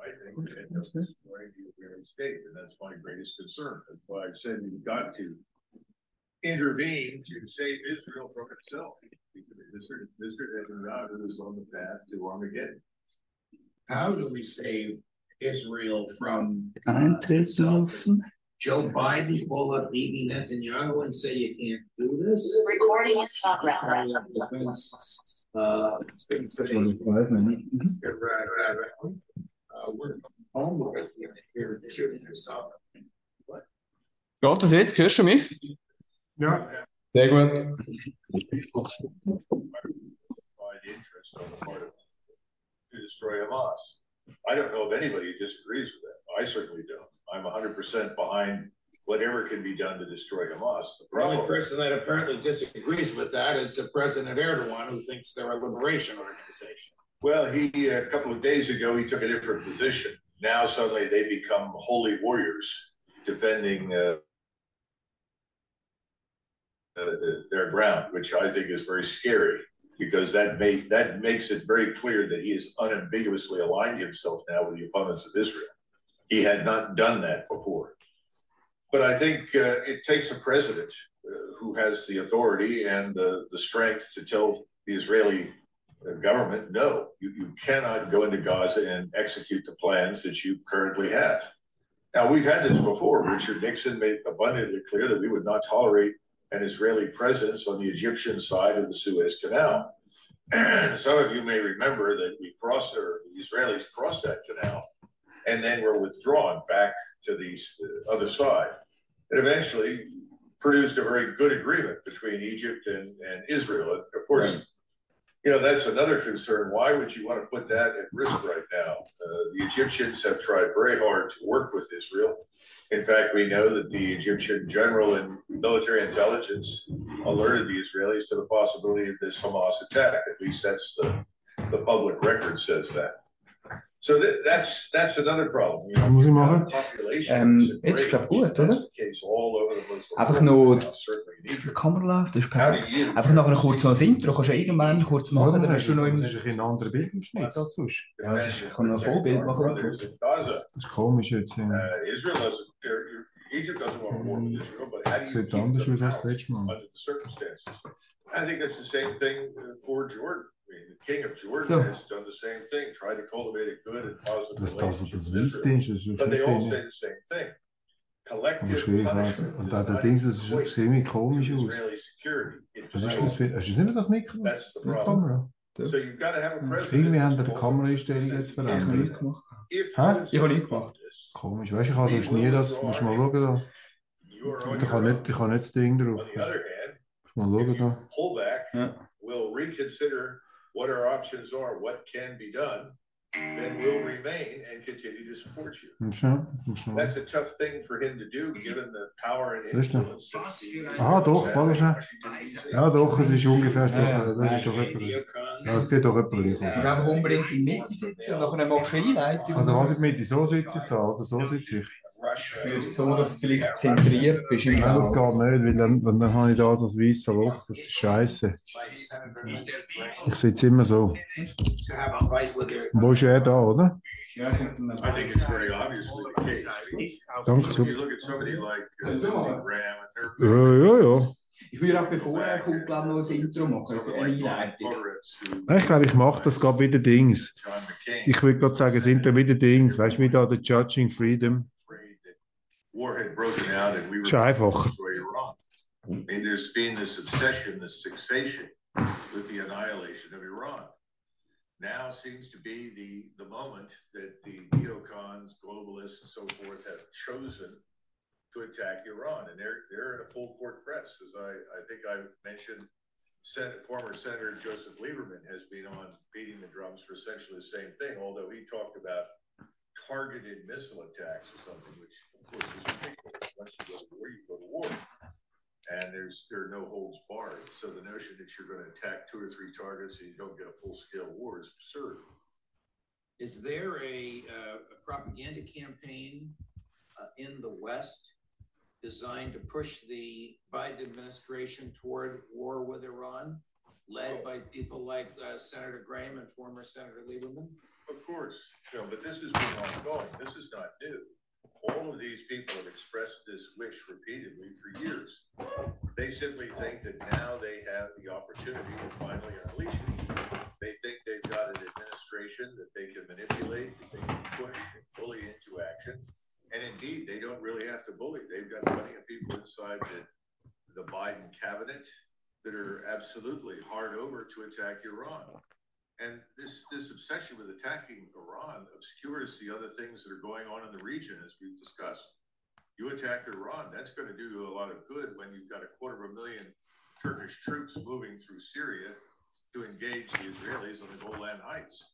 I think that this is going to be a real and that's my greatest concern. That's why I said you've got to intervene to save Israel from itself. Because Mr. Netanyahu is on the path to Armageddon. How do we save Israel from uh, Eintritt. Joe Biden pull up Bibi Netanyahu and say you can't do this? Recording in progress. Secretary of Defense, Uh, it's been say, Five Geht das jetzt? Hörst du mich? Ja. Sehr gut. By the interest on the part of to destroy Hamas. I don't know if anybody disagrees with that. I certainly don't. I'm hundred percent behind whatever can be done to destroy Hamas. The The only person that apparently disagrees with that is the President Erdogan, who thinks they're a liberation organization. Well, he, a couple of days ago, he took a different position. Now suddenly they become holy warriors defending, uh, uh, their ground, which I think is very scary because that that makes it very clear that he has unambiguously aligned himself now with the opponents of Israel. He had not done that before. But I think uh, it takes a president uh, who has the authority and the, the strength to tell the Israeli uh, government, no, you, you cannot go into Gaza and execute the plans that you currently have. Now, we've had this before. Richard Nixon made abundantly clear that we would not tolerate an Israeli presence on the Egyptian side of the Suez Canal. And Some of you may remember that we crossed, or the Israelis crossed that canal and then were withdrawn back to the uh, other side. It eventually produced a very good agreement between Egypt and, and Israel. And of course, you know, that's another concern. Why would you want to put that at risk right now? Uh, the Egyptians have tried very hard to work with Israel. In fact, we know that the Egyptian general and military intelligence alerted the Israelis to the possibility of this Hamas attack. At least that's the, the public record says that. So that, that's that's another problem. You know, Muss ich you've machen? population Ähm, that's jetzt ist glaub gut, oder? the case all over the Muslim Einfach world, nur- now, certainly in Die Kamera läuft, das ist perfekt. Einfach nachher kurz noch ein Intro. Kannst du irgendwann kurz machen, dann hast du noch Das ist ein bisschen ein anderer Bildschnitt als sonst. Ja, es ist- ich kann noch ein Vollbild machen. Brothers in Gaza. Das ist komisch jetzt. Ja. Uh, Israel doesn't, they're- Egypt doesn't want to war with Israel, but how do you keep anders them aus als out letztes Mal. under the circumstances? I think that's the same thing uh, for Jordan. I mean, the king of Jordan So. has done the same thing, tried to cultivate a good and positive Dass das relationship das with Israel. Weißding ist, das ist But they all schon say viel. the same thing. Aber Collective schwierig. punishment Und does auch der not Dings, das ist equate ziemlich to komisch aus. Israeli security. It Was ist does das für... Hast du nicht mehr das Mikro? That's the Das problem. Kamera. So you've got to have a president. Irgendwie haben who's die also Kameraeinstellungen jetzt president. Ich habe verändert. nichts gemacht. If Hä? you Ich habe insist nichts upon gemacht. this, Komisch, weißt du, ich habe sonst nie das. Musst mal schauen da. you are on Ich your habe own. nicht, ich habe nicht das Ding drauf. On the other hand, Musst mal if schauen you da. pull back, Ja. What our options are, what can be done, then we'll remain and continue to support you. That's a tough thing for him to do, given the power and influence. Aha, has doch, D.C. Ja, doch, es ist ungefähr. Ja, ja. Das, das ist doch etwa. Ja, es geht doch Du musst aus. einfach unbedingt in die Mitte sitzen und nachher machst du Einleitung. Also was ich mit so sitze ich da oder so sitze ich. Für so, dass du vielleicht zentriert bist im Nein, das geht nicht, weil dann, dann, dann habe ich da das weiße Loch. Das ist scheiße. Ich sitze immer so. Wo ist er da, oder? Ja, kommt dann I think it's very obviously the case. Danke. Uh, Ja, ja, ja. Ich würde auch bevor er kommt, glaube ich, noch ein Intro machen, also eine Einleitung. Ich glaube, ich mache das gerade wieder Dings. Ich würde gerade sagen, sind da wieder Dings. Weißt du, wie da der Judging Freedom? War had broken out and we were Ist einfach. going to destroy Iran. I mean, there's been this obsession, this fixation with the annihilation of Iran. now seems to be the, the moment that the neocons, globalists, and so forth have chosen to attack Iran. And they're, they're in a full court press. As I, I think I mentioned, Senate, former Senator Joseph Lieberman has been on beating the drums for essentially the same thing, although he talked about targeted missile attacks or something, which course is ridiculous. Once you go to war, you go to war and there's there are no holds barred. So the notion that you're going to attack two or three targets and you don't get a full scale war is absurd. Is there a, uh, a propaganda campaign uh, in the West designed to push the Biden administration toward war with Iran, led by people like uh, Senator Graham and former Senator Lieberman? Of course, you know, but this has been ongoing. This is not new all of these people have expressed this wish repeatedly for years. They simply think that now they have the opportunity to finally unleash it. They think they've got an administration that they can manipulate, that they can push and bully into action. And indeed, they don't really have to bully. They've got plenty of people inside the, the Biden cabinet that are absolutely hard over to attack Iran. And this, this obsession with attacking Iran obscures the other things that are going on in the region, as we've discussed. You attack Iran, that's going to do you a lot of good when you've got a quarter of a million Turkish troops moving through Syria to engage the Israelis on the Golan Heights.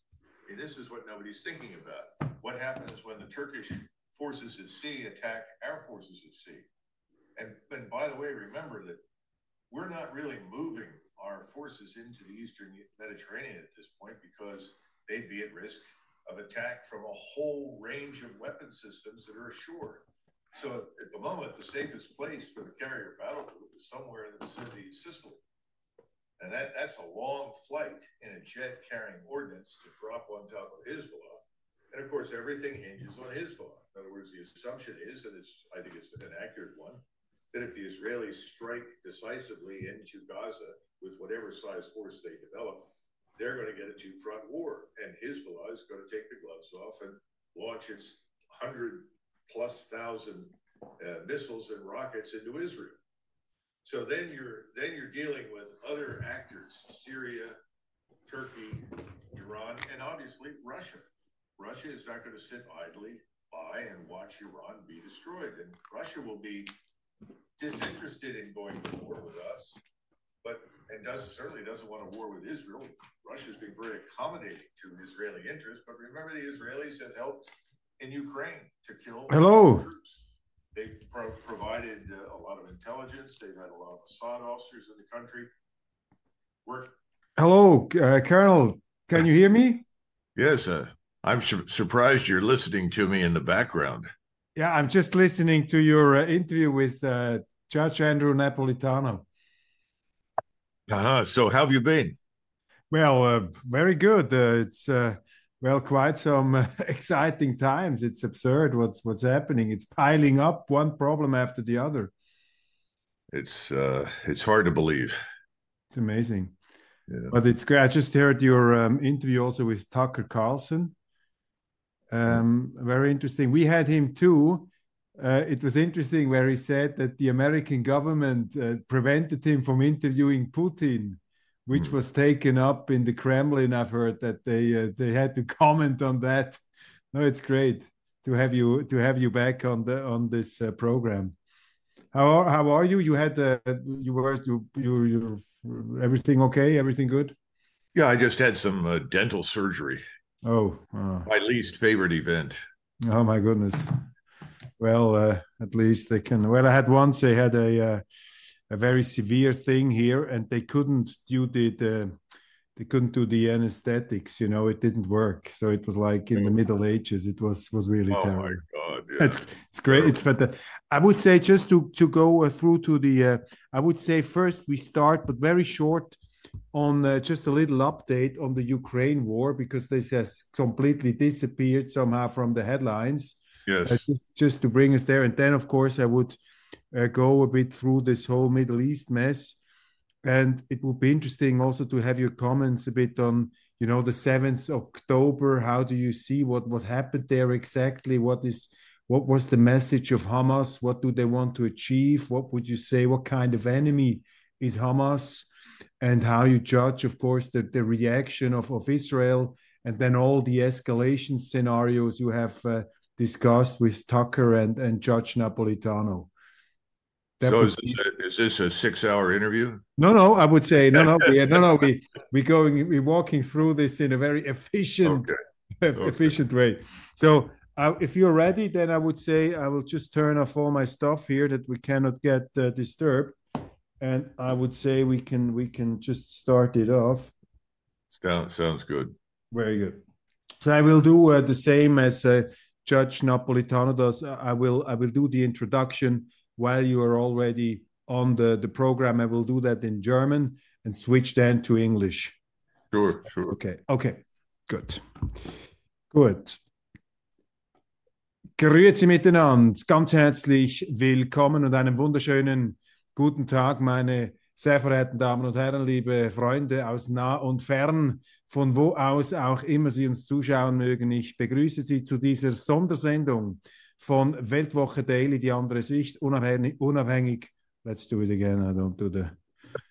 Mean, this is what nobody's thinking about. What happens when the Turkish forces at sea attack our forces at sea? And, and by the way, remember that we're not really moving our forces into the Eastern Mediterranean at this point because they'd be at risk of attack from a whole range of weapon systems that are ashore. So at the moment, the safest place for the carrier battle group is somewhere in the vicinity of Sicily. And that, that's a long flight in a jet carrying ordnance to drop on top of Hezbollah. And of course, everything hinges on Hezbollah. In other words, the assumption is, and it's, I think it's an accurate one, that if the Israelis strike decisively into Gaza, with whatever size force they develop, they're going to get a two front war. And Hezbollah is going to take the gloves off and launch its 100 plus thousand uh, missiles and rockets into Israel. So then you're then you're dealing with other actors: Syria, Turkey, Iran, and obviously Russia. Russia is not going to sit idly by and watch Iran be destroyed, and Russia will be disinterested in going to war with us, but and does certainly doesn't want a war with Israel. Russia's been very accommodating to Israeli interests, but remember the Israelis have helped in Ukraine to kill Hello. troops. They've pro- provided uh, a lot of intelligence. They've had a lot of Mossad officers in the country. Work. Hello, uh, Colonel. Can you hear me? Yes, uh, I'm su- surprised you're listening to me in the background. Yeah, I'm just listening to your uh, interview with uh, Judge Andrew Napolitano. Uh-huh. So, how have you been? Well, uh, very good. Uh, it's uh, well, quite some uh, exciting times. It's absurd what's what's happening. It's piling up, one problem after the other. It's uh, it's hard to believe. It's amazing. Yeah. But it's great. I just heard your um, interview also with Tucker Carlson. Um, very interesting. We had him too. Uh, it was interesting where he said that the American government uh, prevented him from interviewing Putin, which Hmm. was taken up in the Kremlin. I've heard that they uh, they had to comment on that. No, it's great to have you to have you back on the on this uh, program. How are, how are you? You had uh, you were you you you everything okay? Everything good? Yeah, I just had some uh, dental surgery. Oh, oh. My least favorite event. Oh my goodness. Well, uh, at least they can. Well, I had once they had a uh, a very severe thing here, and they couldn't do the, the they couldn't do the anesthetics. You know, it didn't work. So it was like in the Middle Ages. It was was really Oh terrible. my god! Yeah. It's it's great. It's but I would say just to to go uh, through to the. Uh, I would say first we start, but very short on uh, just a little update on the Ukraine war because this has completely disappeared somehow from the headlines. Uh, yes. just just to bring us there, and then of course I would uh, go a bit through this whole Middle East mess, and it would be interesting also to have your comments a bit on you know the seventh October. How do you see what what happened there exactly? What is what was the message of Hamas? What do they want to achieve? What would you say? What kind of enemy is Hamas? and how you judge, of course, the, the reaction of, of Israel and then all the escalation scenarios you have uh, discussed with Tucker and, and Judge Napolitano. That so is this, a, is this a six-hour interview? No, no. I would say no, no, we, no, no. We we going we walking through this in a very efficient, okay. efficient okay. way. So uh, if you're ready, then I would say I will just turn off all my stuff here that we cannot get uh, disturbed, and I would say we can we can just start it off. Sounds sounds good. Very good. So I will do uh, the same as uh, Judge Napolitano does. I will I will do the introduction while you are already on the the program. I will do that in German and switch then to English. Sure, sure. Okay, okay, good, good. Grüezi miteinander, ganz herzlich willkommen und einen wunderschönen guten Tag, meine sehr verehrten Damen und Herren, liebe Freunde aus nah und fern, von wo aus auch immer Sie uns zuschauen mögen. Ich begrüße Sie zu dieser Sondersendung von Weltwoche Daily, die andere Sicht, unabhängig, unabhängig. Let's do it again. I don't do the.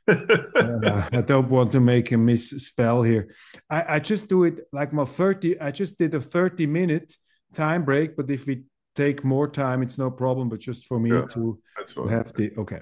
uh, I don't want to make a misspell here. I, I just do it like my 30. I just did a 30 minute time break, but if we take more time, it's no problem. But just for me yeah, to, to have the okay.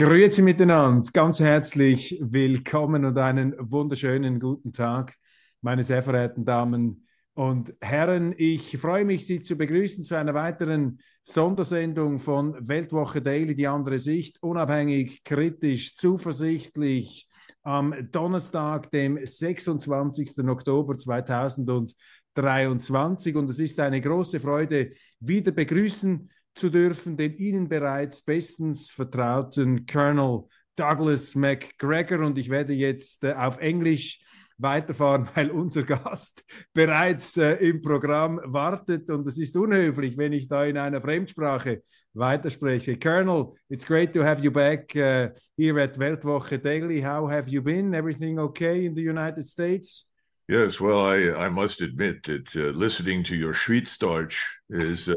Grüezi miteinander, ganz herzlich willkommen und einen wunderschönen guten Tag, meine sehr verehrten Damen und Herren. Ich freue mich, Sie zu begrüßen zu einer weiteren Sondersendung von Weltwoche Daily, die andere Sicht, unabhängig, kritisch, zuversichtlich, am Donnerstag, dem 26. Oktober 2020. 23. Und es ist eine große Freude, wieder begrüßen zu dürfen den Ihnen bereits bestens vertrauten Colonel Douglas McGregor. Und ich werde jetzt äh, auf Englisch weiterfahren, weil unser Gast bereits äh, im Programm wartet. Und es ist unhöflich, wenn ich da in einer Fremdsprache weiterspreche. Colonel, it's great to have you back uh, here at Weltwoche Daily. How have you been? Everything okay in the United States? Yes, well, I I must admit that uh, listening to your Schweizdeutsch is uh,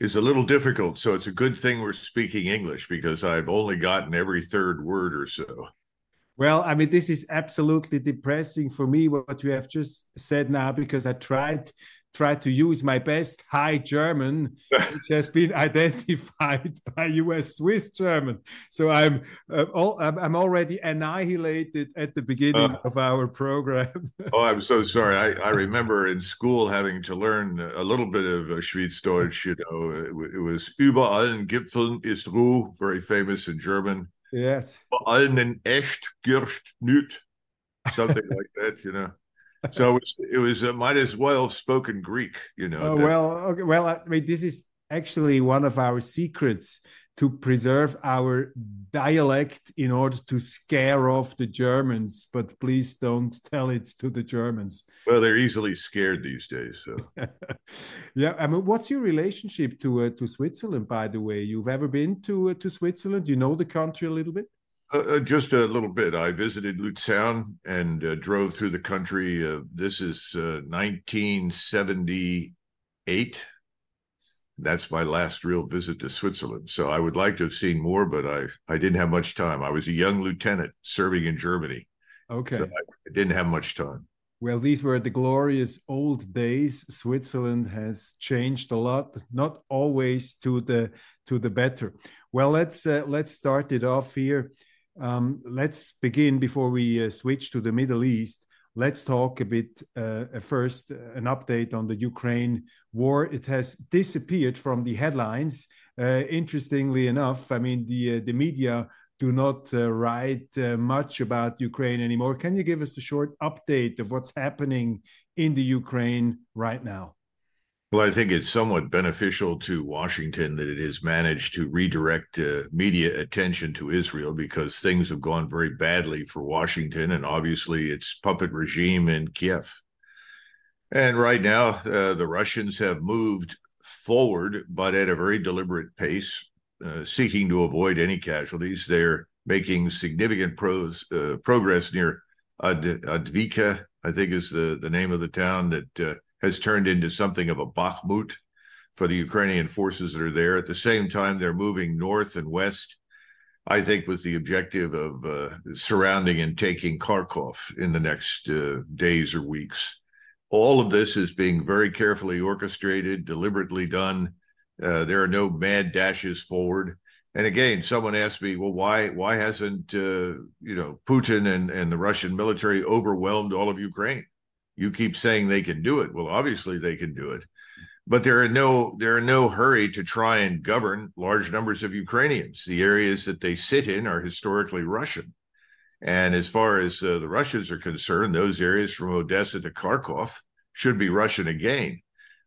is a little difficult. So it's a good thing we're speaking English because I've only gotten every third word or so. Well, I mean, this is absolutely depressing for me what you have just said now because I tried try to use my best high German, which has been identified by US Swiss German. So I'm uh, all, I'm already annihilated at the beginning uh, of our program. oh, I'm so sorry. I, I remember in school having to learn a little bit of uh, Schweizerdeutsch. You know, it, it was über allen Gipfeln ist Ruhe, very famous in German. Yes. Über allen echt Gerst nüt, something like that. You know so it was, it was uh, might as well spoken Greek, you know. Oh, well, okay, well, I mean, this is actually one of our secrets to preserve our dialect in order to scare off the Germans. But please don't tell it to the Germans. Well, they're easily scared these days. So, yeah. I mean, what's your relationship to uh, to Switzerland? By the way, you've ever been to uh, to Switzerland? You know the country a little bit. Uh, uh, just a little bit. I visited Luzern and uh, drove through the country. Uh, this is 1978. Uh, That's my last real visit to Switzerland. So I would like to have seen more, but I, I didn't have much time. I was a young lieutenant serving in Germany. Okay. So I didn't have much time. Well, these were the glorious old days. Switzerland has changed a lot, not always to the to the better. Well, let's uh, let's start it off here. Um, let's begin before we uh, switch to the Middle East. Let's talk a bit uh, first, uh, an update on the Ukraine war. It has disappeared from the headlines. Uh, interestingly enough, I mean, the, uh, the media do not uh, write much about Ukraine anymore. Can you give us a short update of what's happening in the Ukraine right now? Well, I think it's somewhat beneficial to Washington that it has managed to redirect uh, media attention to Israel because things have gone very badly for Washington and obviously its puppet regime in Kiev. And right now, uh, the Russians have moved forward, but at a very deliberate pace, uh, seeking to avoid any casualties. They're making significant pros, uh, progress near Ad- Advika, I think is the, the name of the town that uh, has turned into something of a Bakhmut for the Ukrainian forces that are there. At the same time, they're moving north and west I think with the objective of uh, surrounding and taking Kharkov in the next uh, days or weeks. All of this is being very carefully orchestrated, deliberately done. Uh, there are no mad dashes forward. And again, someone asked me, well, why why hasn't uh, you know Putin and, and the Russian military overwhelmed all of Ukraine? You keep saying they can do it. Well, obviously they can do it, but there are no there are no hurry to try and govern large numbers of Ukrainians. The areas that they sit in are historically Russian, and as far as uh, the Russians are concerned, those areas from Odessa to Kharkov should be Russian again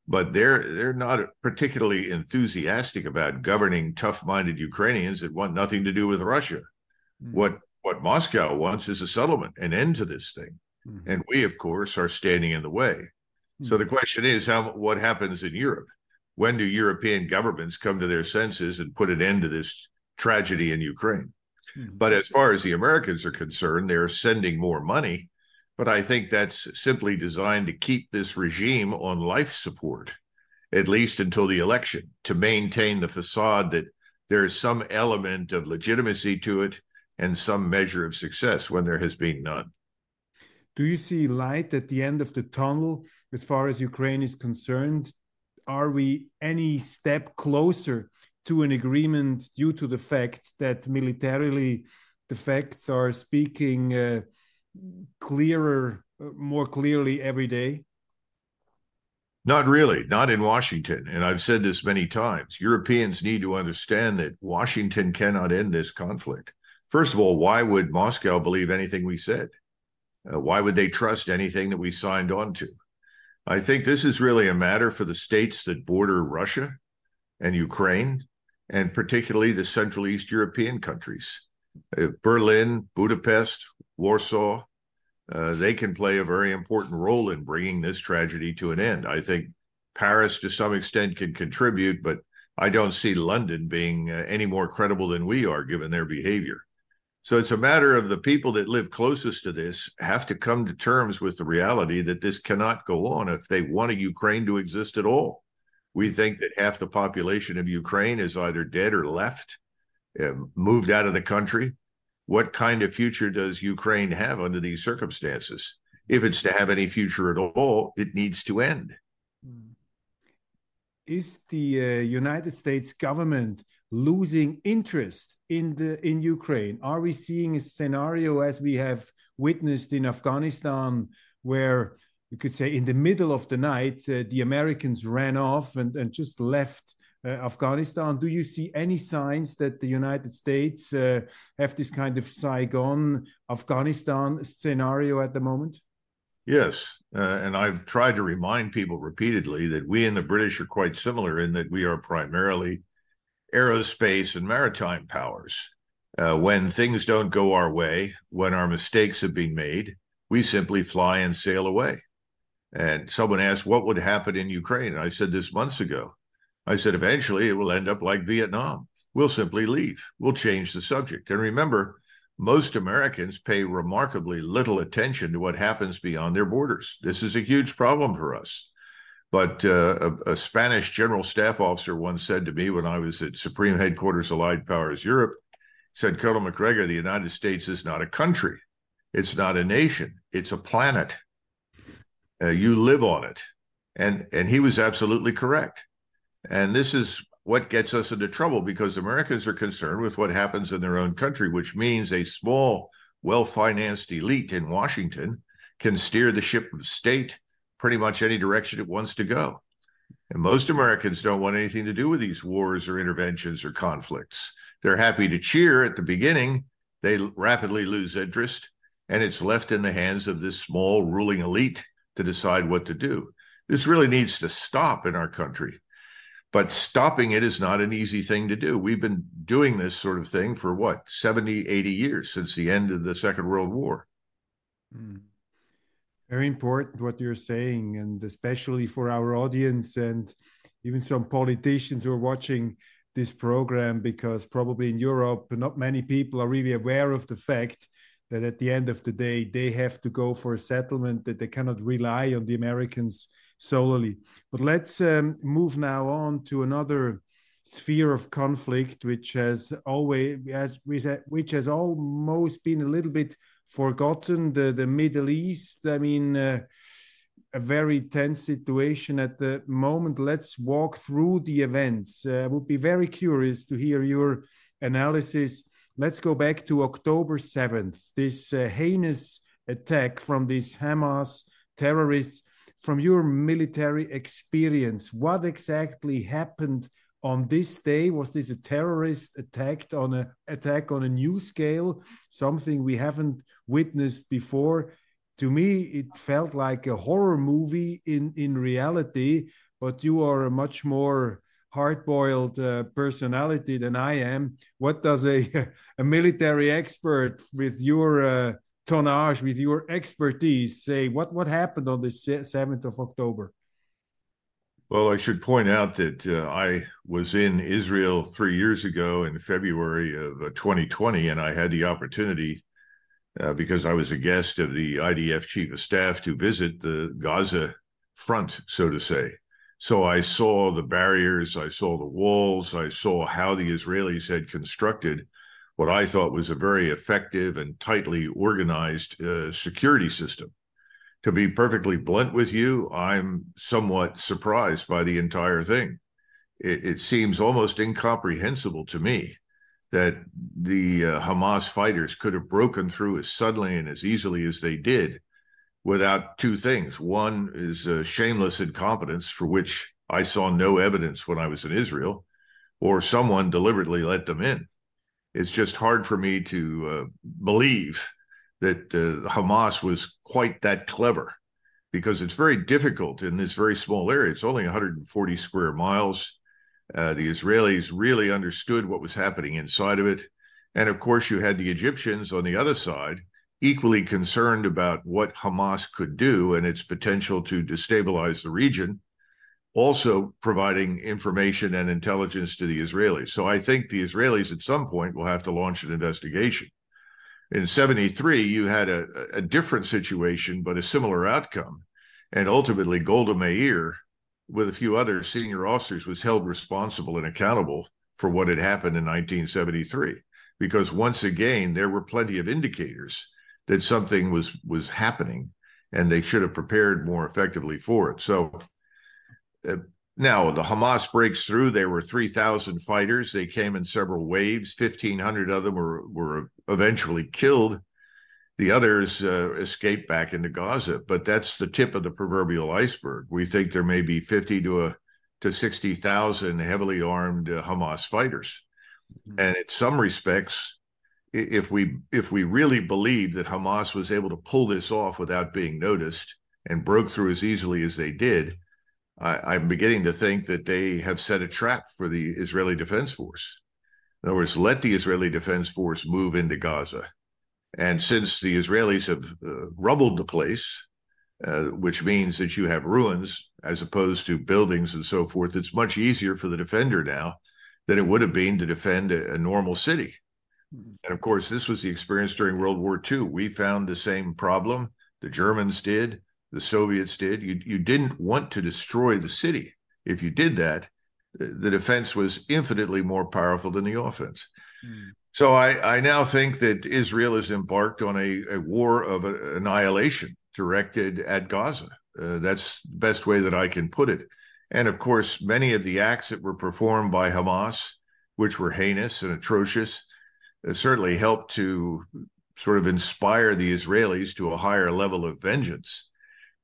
but they're they're not particularly enthusiastic about governing tough-minded Ukrainians that want nothing to do with Russia. Mm-hmm. What what Moscow wants is a settlement, an end to this thing, mm-hmm. and we, of course, are standing in the way. Mm-hmm. So the question is, how what happens in Europe? When do European governments come to their senses and put an end to this tragedy in Ukraine? Mm-hmm. But as far as the Americans are concerned, they're sending more money but I think that's simply designed to keep this regime on life support, at least until the election, to maintain the facade that there is some element of legitimacy to it and some measure of success when there has been none. Do you see light at the end of the tunnel as far as Ukraine is concerned? Are we any step closer to an agreement due to the fact that militarily the facts are speaking? Uh, clearer, more clearly every day? Not really, not in Washington. And I've said this many times. Europeans need to understand that Washington cannot end this conflict. First of all, why would Moscow believe anything we said? Uh, why would they trust anything that we signed on to? I think this is really a matter for the states that border Russia and Ukraine, and particularly the Central East European countries. Uh, Berlin, Budapest, Warsaw, uh, they can play a very important role in bringing this tragedy to an end. I think Paris, to some extent, can contribute, but I don't see London being uh, any more credible than we are, given their behavior. So it's a matter of the people that live closest to this have to come to terms with the reality that this cannot go on if they want a Ukraine to exist at all. We think that half the population of Ukraine is either dead or left, uh, moved out of the country what kind of future does Ukraine have under these circumstances? If it's to have any future at all, it needs to end. Hmm. Is the uh, United States government losing interest in the in Ukraine? Are we seeing a scenario as we have witnessed in Afghanistan, where you could say in the middle of the night uh, the Americans ran off and, and just left uh, Afghanistan. Do you see any signs that the United States uh, have this kind of Saigon Afghanistan scenario at the moment? Yes. Uh, and I've tried to remind people repeatedly that we and the British are quite similar in that we are primarily aerospace and maritime powers. Uh, when things don't go our way, when our mistakes have been made, we simply fly and sail away. And someone asked, What would happen in Ukraine? I said this months ago. I said, eventually it will end up like Vietnam. We'll simply leave. We'll change the subject. And remember, most Americans pay remarkably little attention to what happens beyond their borders. This is a huge problem for us. But uh, a, a, Spanish general staff officer once said to me when I was at Supreme Headquarters Allied Powers Europe, said, Colonel MacGregor, the United States is not a country. It's not a nation. It's a planet. Uh, you live on it. And, and he was absolutely correct. And this is what gets us into trouble because Americans are concerned with what happens in their own country, which means a small, well financed elite in Washington can steer the ship of state pretty much any direction it wants to go. And most Americans don't want anything to do with these wars or interventions or conflicts. They're happy to cheer at the beginning, they rapidly lose interest, and it's left in the hands of this small ruling elite to decide what to do. This really needs to stop in our country. But stopping it is not an easy thing to do. We've been doing this sort of thing for what, 70, 80 years since the end of the Second World War. Mm. Very important what you're saying, and especially for our audience and even some politicians who are watching this program, because probably in Europe, not many people are really aware of the fact that at the end of the day, they have to go for a settlement, that they cannot rely on the Americans solely. But let's um, move now on to another sphere of conflict, which has always which has almost been a little bit forgotten. The the Middle East. I mean. Uh, a very tense situation at the moment. Let's walk through the events. Uh, I would be very curious to hear your analysis. Let's go back to October 7th, this uh, heinous attack from these Hamas terrorists. From your military experience, what exactly happened on this day? Was this a terrorist attack on a attack on a new scale, something we haven't witnessed before? to me it felt like a horror movie in in reality but you are a much more hard-boiled uh, personality than i am what does a a military expert with your uh, tonnage with your expertise say what what happened on the 7th of october well, I should point out that uh, I was in Israel three years ago in February of uh, 2020, and I had the opportunity uh, because I was a guest of the IDF chief of staff to visit the Gaza front, so to say. So I saw the barriers, I saw the walls, I saw how the Israelis had constructed what I thought was a very effective and tightly organized uh, security system. To be perfectly blunt with you, I'm somewhat surprised by the entire thing. It, it seems almost incomprehensible to me that the uh, Hamas fighters could have broken through as suddenly and as easily as they did without two things. One is uh, shameless incompetence, for which I saw no evidence when I was in Israel, or someone deliberately let them in. It's just hard for me to uh, believe that uh, Hamas was quite that clever because it's very difficult in this very small area. It's only 140 square miles uh, the Israelis really understood what was happening inside of it. And of course, you had the Egyptians on the other side, equally concerned about what Hamas could do and its potential to destabilize the region, also providing information and intelligence to the Israelis. So I think the Israelis at some point will have to launch an investigation. In 73, you had a, a different situation, but a similar outcome. And ultimately, Golda Meir with a few other senior officers, was held responsible and accountable for what had happened in 1973. Because once again, there were plenty of indicators that something was was happening, and they should have prepared more effectively for it. So uh, now the Hamas breaks through. There were 3,000 fighters. They came in several waves. 1,500 of them were were eventually killed the others uh, escaped back into Gaza, but that's the tip of the proverbial iceberg. We think there may be 50 to a to 60,000 heavily armed uh, Hamas fighters. Mm-hmm. And in some respects, if we if we really believe that Hamas was able to pull this off without being noticed and broke through as easily as they did, I, I'm beginning to think that they have set a trap for the Israeli Defense Force. In other words, let the Israeli Defense Force move into Gaza and since the Israelis have uh, rubbled the place, uh, which means that you have ruins as opposed to buildings and so forth, it's much easier for the defender now than it would have been to defend a, a normal city. Hmm. And of course, this was the experience during World War II. We found the same problem. The Germans did, the Soviets did. You, you didn't want to destroy the city. If you did that, the defense was infinitely more powerful than the offense. Mm. So I, I now think that Israel has embarked on a, a war of annihilation directed at Gaza. Uh, that's the best way that I can put it. And of course, many of the acts that were performed by Hamas, which were heinous and atrocious, uh, certainly helped to sort of inspire the Israelis to a higher level of vengeance.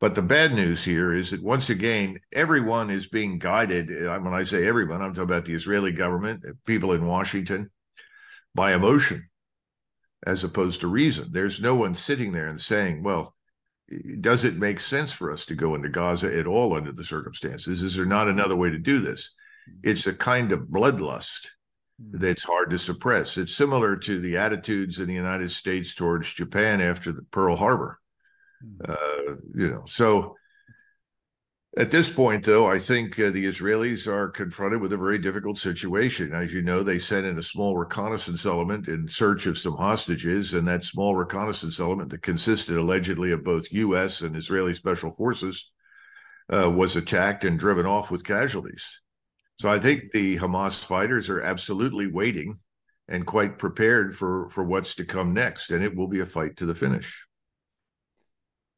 But the bad news here is that once again, everyone is being guided. Uh, when I say everyone, I'm talking about the Israeli government, people in Washington, by emotion as opposed to reason. There's no one sitting there and saying, well, does it make sense for us to go into Gaza at all under the circumstances? Is there not another way to do this? It's a kind of bloodlust that's hard to suppress. It's similar to the attitudes in the United States towards Japan after the Pearl Harbor. Uh, you know, so at this point, though, I think uh, the Israelis are confronted with a very difficult situation. As you know, they sent in a small reconnaissance element in search of some hostages, and that small reconnaissance element that consisted allegedly of both U.S. and Israeli special forces uh, was attacked and driven off with casualties. So I think the Hamas fighters are absolutely waiting and quite prepared for for what's to come next, and it will be a fight to the finish.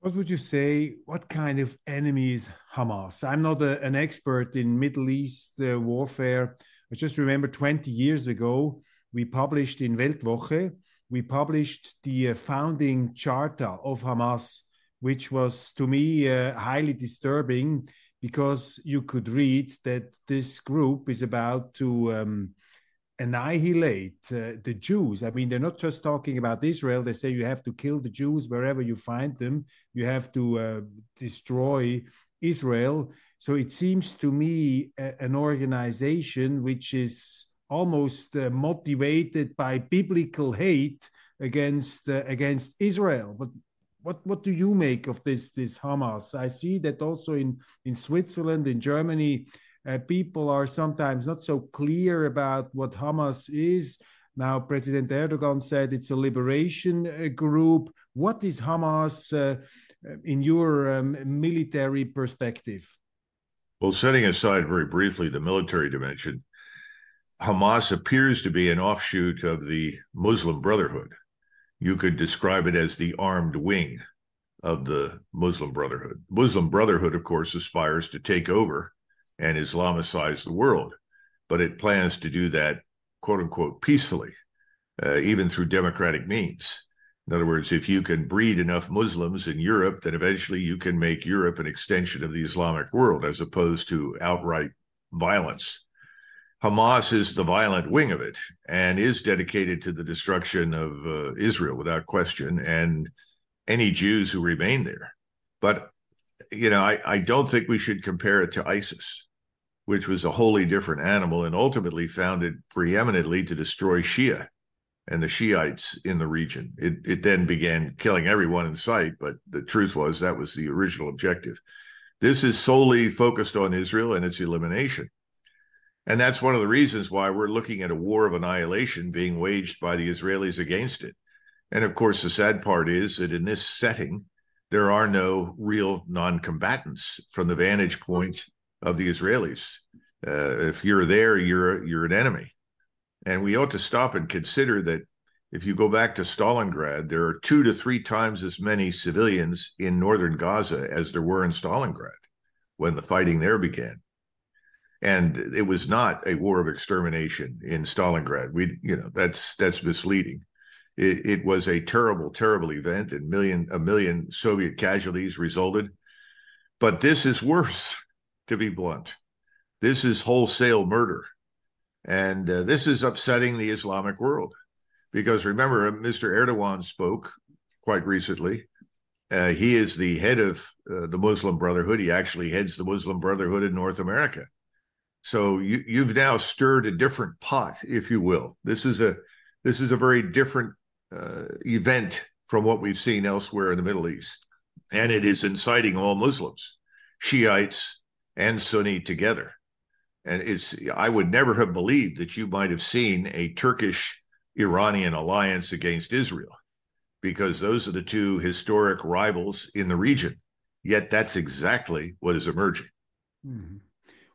What would you say? What kind of enemy is Hamas? I'm not a, an expert in Middle East uh, warfare. I just remember 20 years ago, we published in Weltwoche, we published the uh, founding charter of Hamas, which was to me uh, highly disturbing because you could read that this group is about to um, annihilate uh, the Jews. I mean, they're not just talking about Israel. They say you have to kill the Jews wherever you find them. You have to uh, destroy Israel. So it seems to me a, an organization which is almost uh, motivated by biblical hate against uh, against Israel. But what what do you make of this this Hamas? I see that also in in Switzerland, in Germany, uh, people are sometimes not so clear about what Hamas is. Now, President Erdogan said it's a liberation uh, group. What is Hamas uh, in your um, military perspective? Well, setting aside very briefly the military dimension, Hamas appears to be an offshoot of the Muslim Brotherhood. You could describe it as the armed wing of the Muslim Brotherhood. Muslim Brotherhood, of course, aspires to take over and Islamicize the world. But it plans to do that, quote unquote, peacefully, uh, even through democratic means. In other words, if you can breed enough Muslims in Europe, then eventually you can make Europe an extension of the Islamic world as opposed to outright violence. Hamas is the violent wing of it and is dedicated to the destruction of uh, Israel without question and any Jews who remain there. But you know, I, I don't think we should compare it to ISIS, which was a wholly different animal and ultimately founded preeminently to destroy Shia and the Shiites in the region. It, it then began killing everyone in sight, but the truth was that was the original objective. This is solely focused on Israel and its elimination. And that's one of the reasons why we're looking at a war of annihilation being waged by the Israelis against it. And of course, the sad part is that in this setting, there are no real non-combatants from the vantage point of the Israelis. Uh, if you're there, you're you're an enemy, and we ought to stop and consider that. If you go back to Stalingrad, there are two to three times as many civilians in northern Gaza as there were in Stalingrad when the fighting there began. And it was not a war of extermination in Stalingrad. We, you know, that's that's misleading. It, it was a terrible, terrible event, and million a million Soviet casualties resulted. But this is worse, to be blunt. This is wholesale murder, and uh, this is upsetting the Islamic world. Because remember, Mr. Erdogan spoke quite recently. Uh, he is the head of uh, the Muslim Brotherhood. He actually heads the Muslim Brotherhood in North America. So you, you've now stirred a different pot, if you will. This is a this is a very different uh, event from what we've seen elsewhere in the Middle East. And it is inciting all Muslims, Shiites and Sunni together. And it's, I would never have believed that you might have seen a Turkish Iranian alliance against Israel, because those are the two historic rivals in the region. Yet that's exactly what is emerging. Mm-hmm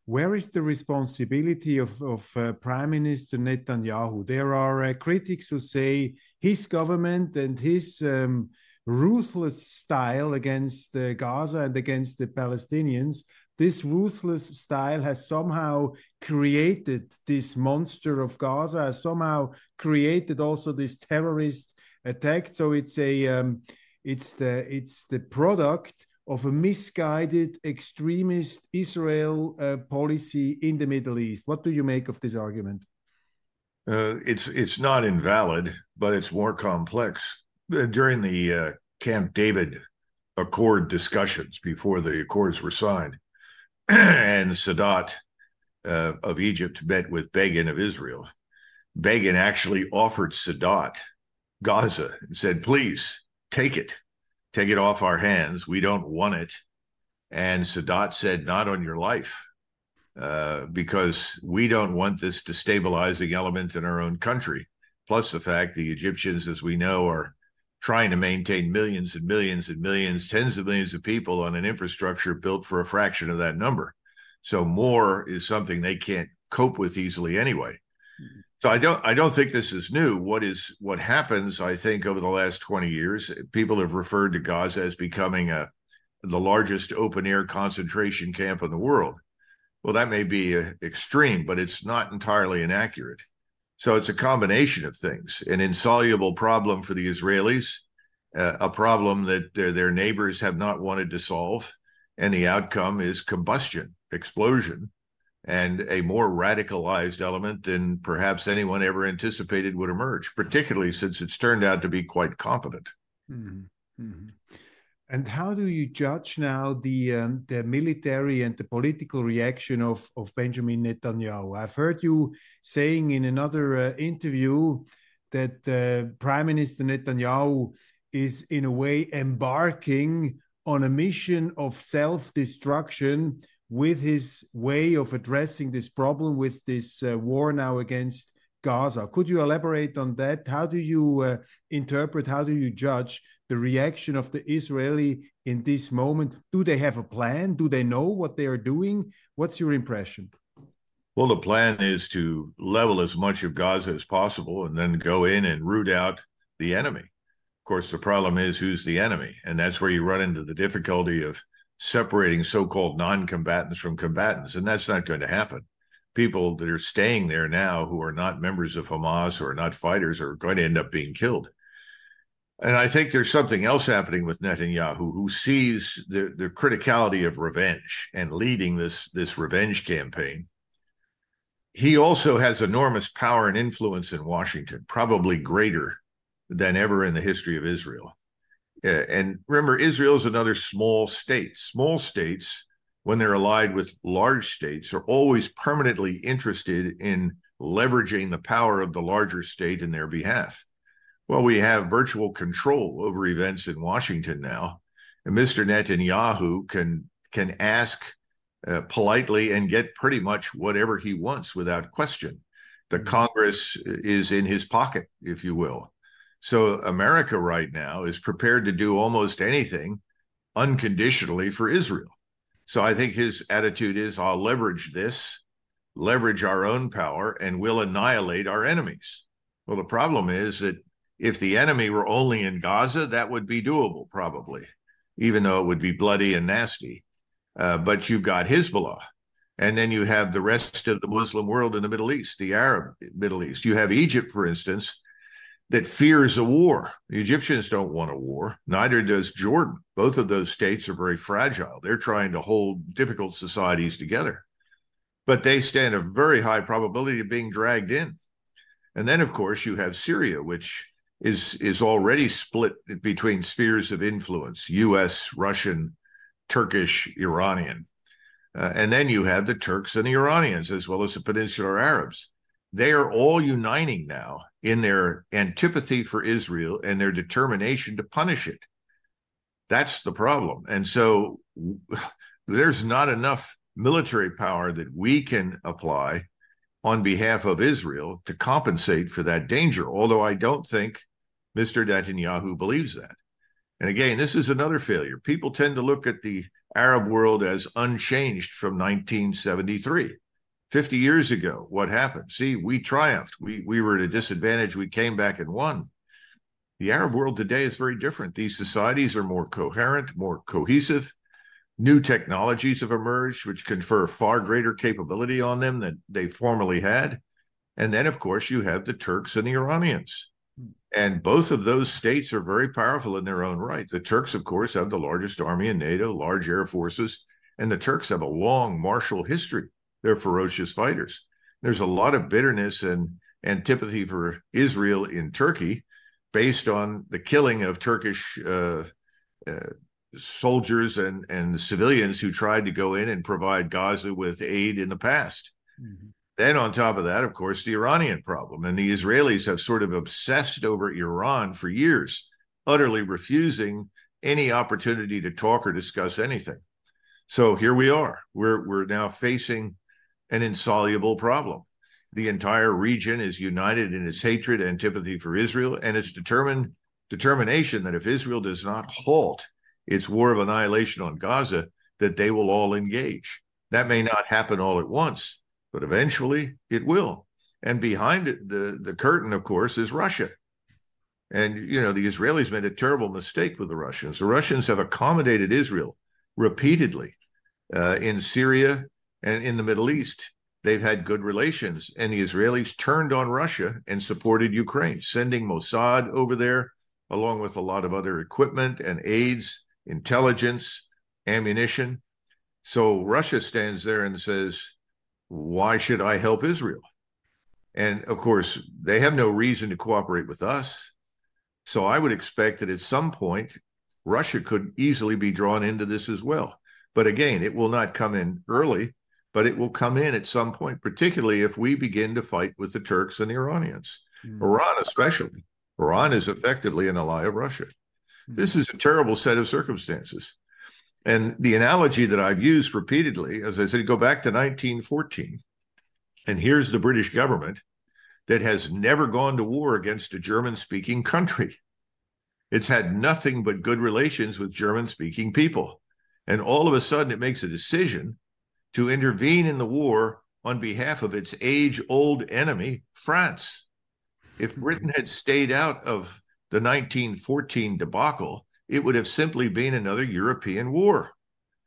where is the responsibility of, of uh, Prime Minister Netanyahu? There are uh, critics who say his government and his um, ruthless style against uh, Gaza and against the Palestinians, this ruthless style has somehow created this monster of Gaza, has somehow created also this terrorist attack. So it's a um, it's the it's the product of a misguided extremist Israel uh, policy in the Middle East. What do you make of this argument? Uh, it's it's not invalid, but it's more complex. Uh, during the uh, Camp David Accord discussions before the accords were signed, and Sadat uh, of Egypt met with Begin of Israel, Begin actually offered Sadat Gaza and said, "Please take it." Take it off our hands. We don't want it. And Sadat said, not on your life, uh, because we don't want this destabilizing element in our own country. Plus, the fact the Egyptians, as we know, are trying to maintain millions and millions and millions, tens of millions of people on an infrastructure built for a fraction of that number. So more is something they can't cope with easily anyway. So I don't I don't think this is new. What is what happens, I think, over the last 20 years, people have referred to Gaza as becoming a the largest open air concentration camp in the world. Well, that may be uh, extreme, but it's not entirely inaccurate. So it's a combination of things an insoluble problem for the Israelis, uh, a problem that their, their neighbors have not wanted to solve, and the outcome is combustion, explosion, and a more radicalized element than perhaps anyone ever anticipated would emerge, particularly since it's turned out to be quite competent. Mm-hmm. mm-hmm. And how do you judge now the um, the military and the political reaction of of Benjamin Netanyahu? I've heard you saying in another uh, interview that uh, Prime Minister Netanyahu is in a way embarking on a mission of self destruction with his way of addressing this problem with this uh, war now against Gaza. Could you elaborate on that? How do you uh, interpret, how do you judge the reaction of the Israeli in this moment? Do they have a plan? Do they know what they are doing? What's your impression? Well, the plan is to level as much of Gaza as possible and then go in and root out the enemy. Of course, the problem is who's the enemy. And that's where you run into the difficulty of separating so-called non-combatants from combatants and that's not going to happen. People that are staying there now who are not members of hamas or not fighters are going to end up being killed. And i think there's something else happening with netanyahu who sees the, the criticality of revenge and leading this this revenge campaign. He also has enormous power and influence in washington probably greater than ever in the history of israel and remember, Israel is another small state. Small states, when they're allied with large states, are always permanently interested in leveraging the power of the larger state in their behalf. Well, we have virtual control over events in Washington now, and Mr. Netanyahu can can ask uh, politely and get pretty much whatever he wants without question. The mm-hmm. Congress is in his pocket, if you will. So America right now is prepared to do almost anything unconditionally for Israel. So I think his attitude is I'll leverage this, leverage our own power, and we'll annihilate our enemies. Well, the problem is that if the enemy were only in Gaza, that would be doable, probably, even though it would be bloody and nasty. Uh, but you've got Hezbollah, and then you have the rest of the Muslim world in the Middle East, the Arab Middle East. You have Egypt, for instance, that fears a war. The Egyptians don't want a war, neither does Jordan. Both of those states are very fragile. They're trying to hold difficult societies together, but they stand a very high probability of being dragged in. And then, of course, you have Syria, which is is already split between spheres of influence: U.S., Russian, Turkish, Iranian, uh, and then you have the Turks and the Iranians, as well as the Peninsular Arabs they are all uniting now in their antipathy for Israel and their determination to punish it. That's the problem. And so there's not enough military power that we can apply on behalf of Israel to compensate for that danger, although I don't think Mr. Netanyahu believes that. And again, this is another failure. People tend to look at the Arab world as unchanged from 1973. 50 years ago, what happened? See, we triumphed. We we were at a disadvantage. We came back and won. The Arab world today is very different. These societies are more coherent, more cohesive. New technologies have emerged, which confer far greater capability on them than they formerly had. And then, of course, you have the Turks and the Iranians. And both of those states are very powerful in their own right. The Turks, of course, have the largest army in NATO, large air forces, and the Turks have a long martial history they're ferocious fighters. There's a lot of bitterness and antipathy for Israel in Turkey based on the killing of Turkish uh, uh, soldiers and, and civilians who tried to go in and provide Gaza with aid in the past. Mm-hmm. Then, on top of that, of course, the Iranian problem. And the Israelis have sort of obsessed over Iran for years, utterly refusing any opportunity to talk or discuss anything. So here we are. We're, we're now facing an insoluble problem. The entire region is united in its hatred, and antipathy for Israel, and its determined determination that if Israel does not halt its war of annihilation on Gaza, that they will all engage. That may not happen all at once, but eventually it will. And behind the, the curtain, of course, is Russia. And, you know, the Israelis made a terrible mistake with the Russians. The Russians have accommodated Israel repeatedly uh, in Syria and in the Middle East. They've had good relations, and the Israelis turned on Russia and supported Ukraine, sending Mossad over there, along with a lot of other equipment and aids, intelligence, ammunition. So Russia stands there and says, Why should I help Israel? And of course, they have no reason to cooperate with us. So I would expect that at some point, Russia could easily be drawn into this as well. But again, it will not come in early, but it will come in at some point, particularly if we begin to fight with the Turks and the Iranians, mm. Iran especially. Iran is effectively an ally of Russia. Mm. This is a terrible set of circumstances. And the analogy that I've used repeatedly, as I said, go back to 1914, and here's the British government that has never gone to war against a German speaking country. It's had nothing but good relations with German speaking people. And all of a sudden, it makes a decision to intervene in the war on behalf of its age old enemy, France. If Britain had stayed out of the 1914 debacle, it would have simply been another European war.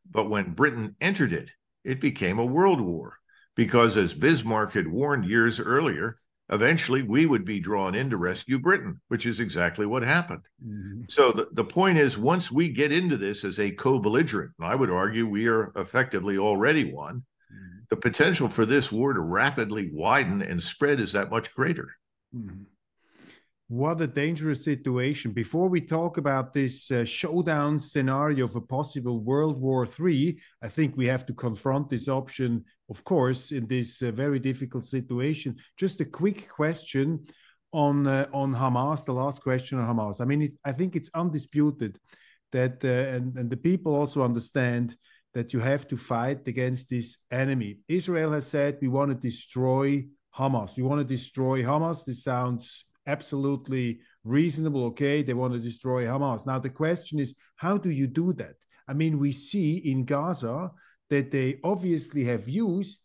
But when Britain entered it, it became a world war because, as Bismarck had warned years earlier, eventually we would be drawn in to rescue Britain, which is exactly what happened. Mm-hmm. So the, the point is, once we get into this as a co belligerent, I would argue we are effectively already one, mm-hmm. the potential for this war to rapidly widen and spread is that much greater. Mm-hmm what a dangerous situation. Before we talk about this uh, showdown scenario of a possible World War III, I think we have to confront this option, of course, in this uh, very difficult situation. Just a quick question on uh, on Hamas. The last question on Hamas. I mean, it, I think it's undisputed that, uh, and, and the people also understand that you have to fight against this enemy. Israel has said we want to destroy Hamas. You want to destroy Hamas. This sounds absolutely reasonable. Okay, they want to destroy Hamas. Now, the question is, how do you do that? I mean, we see in Gaza that they obviously have used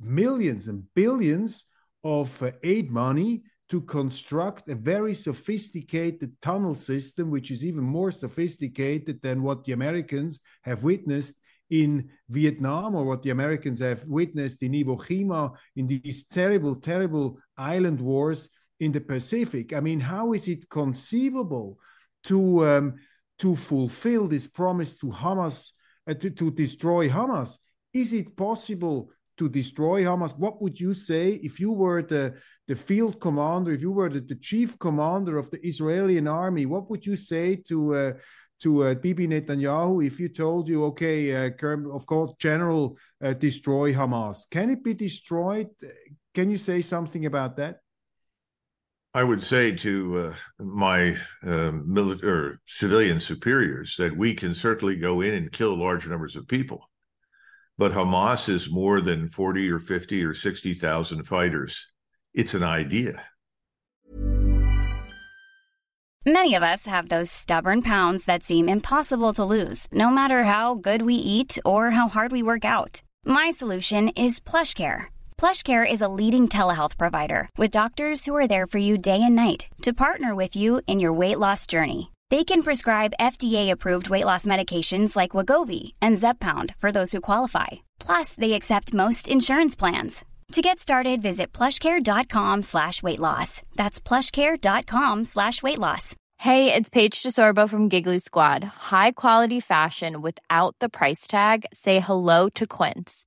millions and billions of uh, aid money to construct a very sophisticated tunnel system, which is even more sophisticated than what the Americans have witnessed in Vietnam or what the Americans have witnessed in Iwo Jima in these terrible, terrible island wars in the Pacific. I mean, how is it conceivable to um, to fulfill this promise to Hamas uh, to, to destroy Hamas? Is it possible to destroy Hamas? What would you say if you were the the field commander, if you were the, the chief commander of the Israeli army? What would you say to uh, to uh, Bibi Netanyahu if you told you, okay, uh, of course, General, uh, destroy Hamas? Can it be destroyed? Can you say something about that? I would say to uh, my uh, military civilian superiors that we can certainly go in and kill large numbers of people, but Hamas is more than forty or fifty or sixty thousand fighters. It's an idea. Many of us have those stubborn pounds that seem impossible to lose, no matter how good we eat or how hard we work out. My solution is PlushCare PlushCare is a leading telehealth provider with doctors who are there for you day and night to partner with you in your weight loss journey. They can prescribe FDA-approved weight loss medications like Wegovy and Zepbound for those who qualify. Plus, they accept most insurance plans. To get started, visit plushcare.com slash weight loss. That's plushcare.com slash weight loss. Hey, it's Paige DeSorbo from Giggly Squad. High quality fashion without the price tag. Say hello to Quince.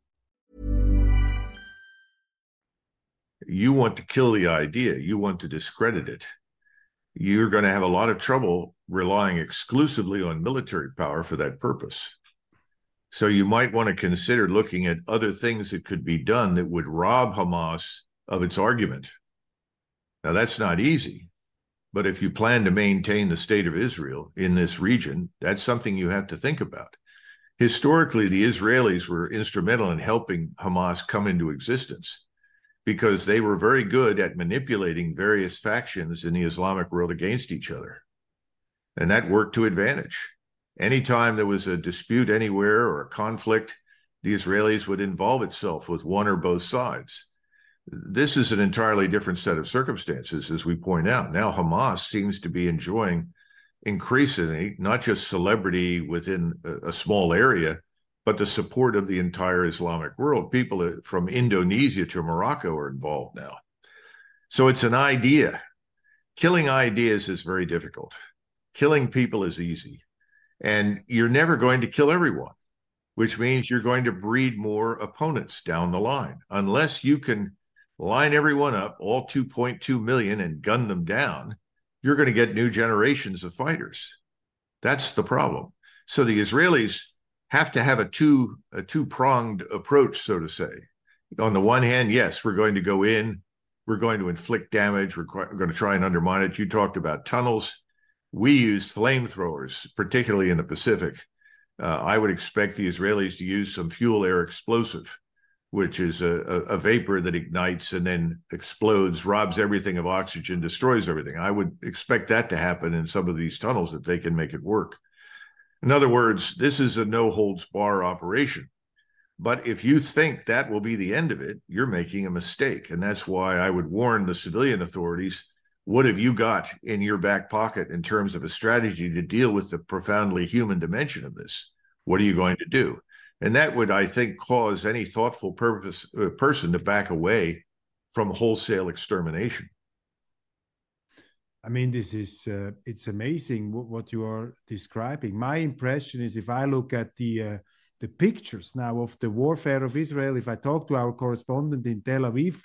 You want to kill the idea, you want to discredit it, you're going to have a lot of trouble relying exclusively on military power for that purpose. So you might want to consider looking at other things that could be done that would rob Hamas of its argument. Now, that's not easy. But if you plan to maintain the state of Israel in this region, that's something you have to think about. Historically, the Israelis were instrumental in helping Hamas come into existence because they were very good at manipulating various factions in the Islamic world against each other. And that worked to advantage. Anytime there was a dispute anywhere or a conflict, the Israelis would involve itself with one or both sides. This is an entirely different set of circumstances, as we point out. Now, Hamas seems to be enjoying increasingly not just celebrity within a, a small area, but the support of the entire Islamic world. People from Indonesia to Morocco are involved now. So it's an idea. Killing ideas is very difficult. Killing people is easy. And you're never going to kill everyone, which means you're going to breed more opponents down the line. Unless you can line everyone up, all 2.2 million, and gun them down, you're going to get new generations of fighters. That's the problem. So the Israelis have to have a two a two pronged approach, so to say. On the one hand, yes, we're going to go in, we're going to inflict damage, we're, we're going to try and undermine it. You talked about tunnels. We used flamethrowers, particularly in the Pacific. Uh, I would expect the Israelis to use some fuel air explosive which is a, a, vapor that ignites and then explodes, robs everything of oxygen, destroys everything. I would expect that to happen in some of these tunnels that they can make it work. In other words, this is a no holds bar operation. But if you think that will be the end of it, you're making a mistake. And that's why I would warn the civilian authorities what have you got in your back pocket in terms of a strategy to deal with the profoundly human dimension of this? What are you going to do? And that would, I think, cause any thoughtful purpose, uh, person to back away from wholesale extermination. I mean, this is uh, it's amazing what, what, you are describing. My impression is, if I look at the uh, the pictures now of the warfare of Israel, if I talk to our correspondent in Tel Aviv,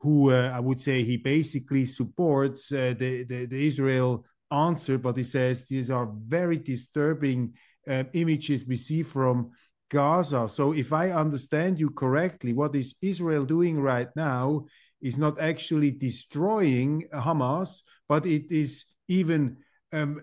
who uh, I would say he basically supports uh, the, the, the Israel answer, but he says these are very disturbing uh, images we see from Gaza. So, if I understand you correctly, what is Israel doing right now is not actually destroying Hamas, but it is even um,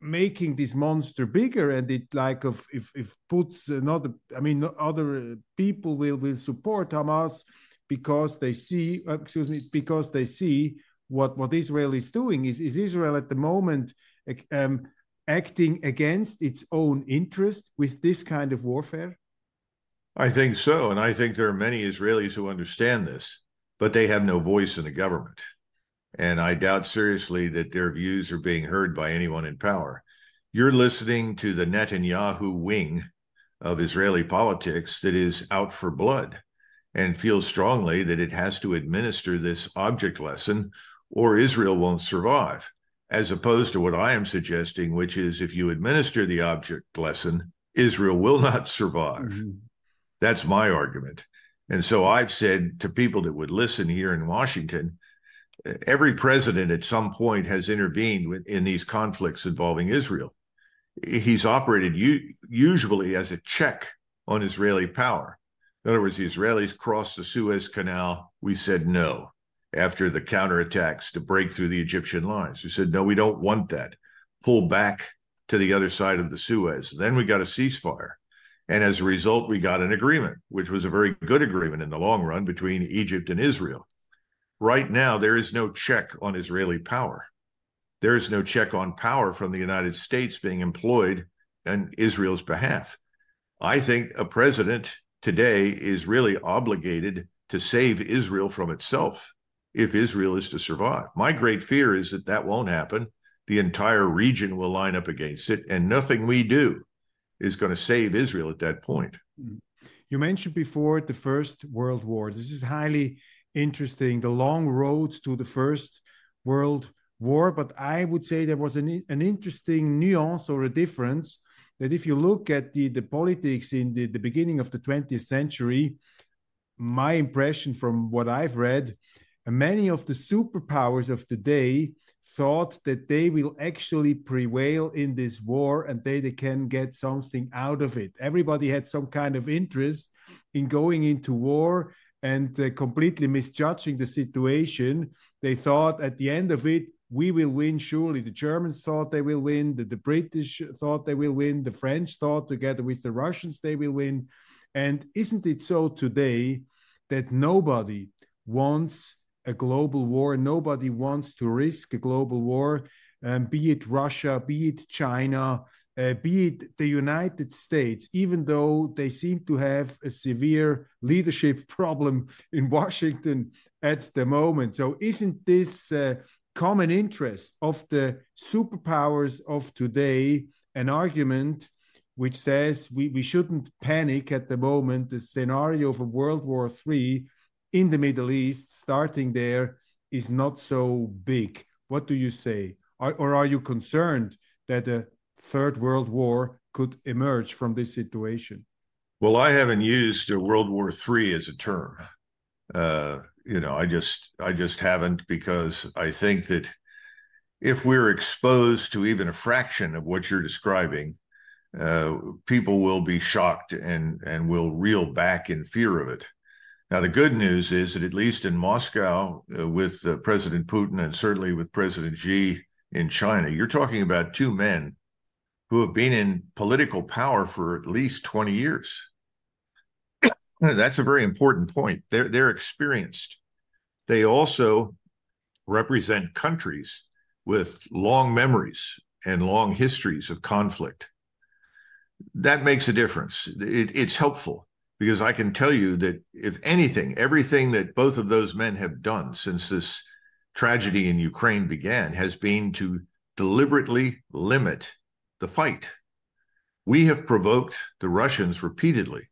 making this monster bigger and it like of if if puts another i mean other people will will support hamas because they see uh, excuse me because they see what what israel is doing is is israel at the moment um, acting against its own interest with this kind of warfare? I think so. And I think there are many Israelis who understand this, but they have no voice in the government. And I doubt seriously that their views are being heard by anyone in power. You're listening to the Netanyahu wing of Israeli politics that is out for blood and feels strongly that it has to administer this object lesson or Israel won't survive as opposed to what I am suggesting, which is if you administer the object lesson, Israel will not survive. Mm-hmm. That's my argument. And so I've said to people that would listen here in Washington, every president at some point has intervened in these conflicts involving Israel. He's operated u- usually as a check on Israeli power. In other words, the Israelis crossed the Suez Canal. We said no after the counterattacks to break through the Egyptian lines. We said, no, we don't want that. Pull back to the other side of the Suez. Then we got a ceasefire. And as a result, we got an agreement, which was a very good agreement in the long run between Egypt and Israel. Right now, there is no check on Israeli power. There is no check on power from the United States being employed on Israel's behalf. I think a president today is really obligated to save Israel from itself if Israel is to survive. My great fear is that that won't happen. The entire region will line up against it, and nothing we do is going to save Israel at that point. Mm-hmm. You mentioned before the First World War. This is highly interesting, the long road to the First World War. But I would say there was an, an interesting nuance or a difference that if you look at the, the politics in the, the beginning of the 20th century, my impression from what I've read many of the superpowers of the day thought that they will actually prevail in this war and they, they can get something out of it. Everybody had some kind of interest in going into war and uh, completely misjudging the situation. They thought at the end of it, we will win surely. The Germans thought they will win, the, the British thought they will win, the French thought together with the Russians they will win. And isn't it so today that nobody wants a global war? Nobody wants to risk a global war, um, be it Russia, be it China, uh, be it the United States, even though they seem to have a severe leadership problem in Washington at the moment. So, isn't this uh, common interest of the superpowers of today an argument which says we, we shouldn't panic at the moment? The scenario of a World War III in the Middle East, starting there, is not so big. What do you say? Are, or are you concerned that a third world war could emerge from this situation? Well, I haven't used World War III as a term. Uh, you know, I just I just haven't because I think that if we're exposed to even a fraction of what you're describing, uh, people will be shocked and and will reel back in fear of it. Now, the good news is that at least in Moscow, uh, with uh, President Putin and certainly with President Xi in China, you're talking about two men who have been in political power for at least 20 years. That's a very important point. They're, they're experienced. They also represent countries with long memories and long histories of conflict. That makes a difference. It, it's helpful because I can tell you that if anything, everything that both of those men have done since this tragedy in Ukraine began has been to deliberately limit the fight. We have provoked the Russians repeatedly,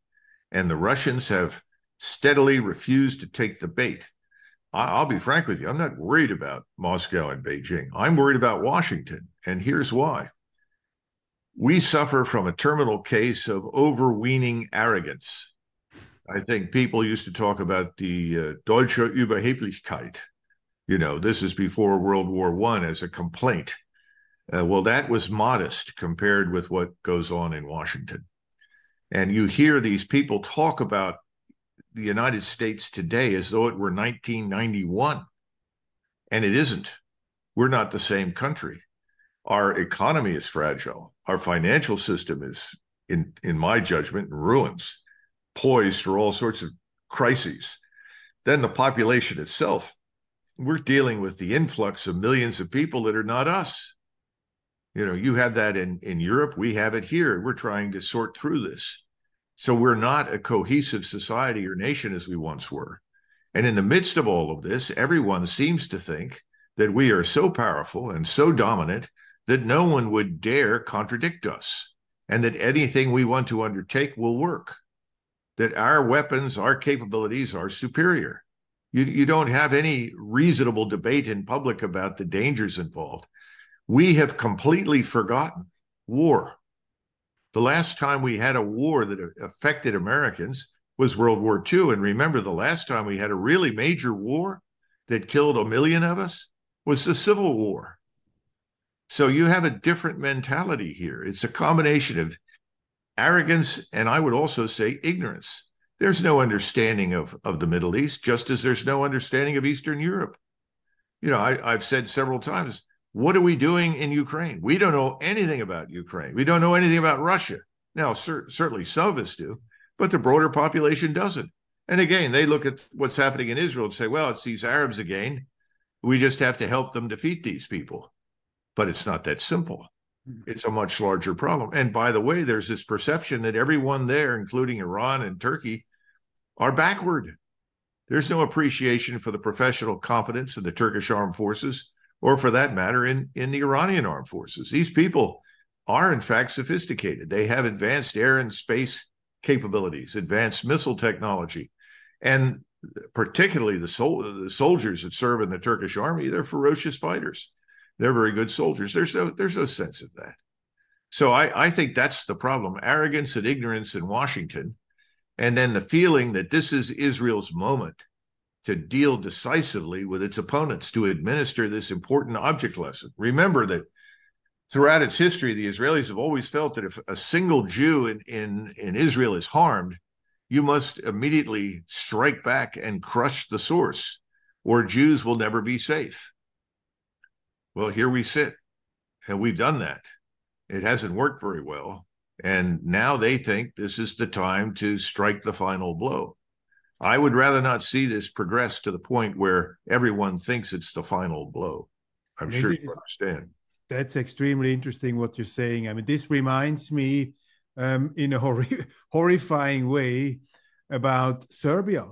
and the Russians have steadily refused to take the bait. I'll be frank with you, I'm not worried about Moscow and Beijing. I'm worried about Washington, and here's why. We suffer from a terminal case of overweening arrogance. I think people used to talk about the uh, Deutsche Überheblichkeit. You know, this is before World War One as a complaint. Uh, well, that was modest compared with what goes on in Washington. And you hear these people talk about the United States today as though it were 1991. And it isn't. We're not the same country. Our economy is fragile. Our financial system is, in, in my judgment, in ruins, poised for all sorts of crises. Then the population itself, we're dealing with the influx of millions of people that are not us. You know, you have that in, in Europe, we have it here. We're trying to sort through this. So we're not a cohesive society or nation as we once were. And in the midst of all of this, everyone seems to think that we are so powerful and so dominant that no one would dare contradict us and that anything we want to undertake will work, that our weapons, our capabilities are superior. You, you don't have any reasonable debate in public about the dangers involved. We have completely forgotten war. The last time we had a war that affected Americans was World War II. And remember, the last time we had a really major war that killed a million of us was the Civil War. So you have a different mentality here. It's a combination of arrogance and I would also say ignorance. There's no understanding of, of the Middle East, just as there's no understanding of Eastern Europe. You know, I, I've said several times what are we doing in Ukraine? We don't know anything about Ukraine. We don't know anything about Russia. Now, cer- certainly some of us do, but the broader population doesn't. And again, they look at what's happening in Israel and say, well, it's these Arabs again. We just have to help them defeat these people. But it's not that simple. Hmm. It's a much larger problem. And by the way, there's this perception that everyone there, including Iran and Turkey, are backward. There's no appreciation for the professional competence of the Turkish armed forces or for that matter, in, in the Iranian armed forces. These people are, in fact, sophisticated. They have advanced air and space capabilities, advanced missile technology, and particularly the, sol- the soldiers that serve in the Turkish army, they're ferocious fighters. They're very good soldiers. There's no, there's no sense of that. So I, I think that's the problem arrogance and ignorance in Washington. And then the feeling that this is Israel's moment to deal decisively with its opponents, to administer this important object lesson. Remember that throughout its history, the Israelis have always felt that if a single Jew in, in, in Israel is harmed, you must immediately strike back and crush the source, or Jews will never be safe. Well, here we sit, and we've done that. It hasn't worked very well. And now they think this is the time to strike the final blow. I would rather not see this progress to the point where everyone thinks it's the final blow. I'm Maybe sure you understand. That's extremely interesting what you're saying. I mean, this reminds me um, in a hor- horrifying way about Serbia,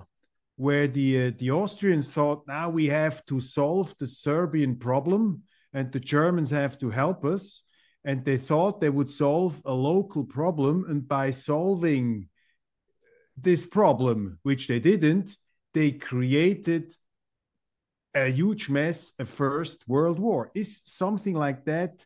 where the uh, the Austrians thought now we have to solve the Serbian problem and the Germans have to help us, and they thought they would solve a local problem, and by solving this problem, which they didn't, they created a huge mess, a first world war. Is something like that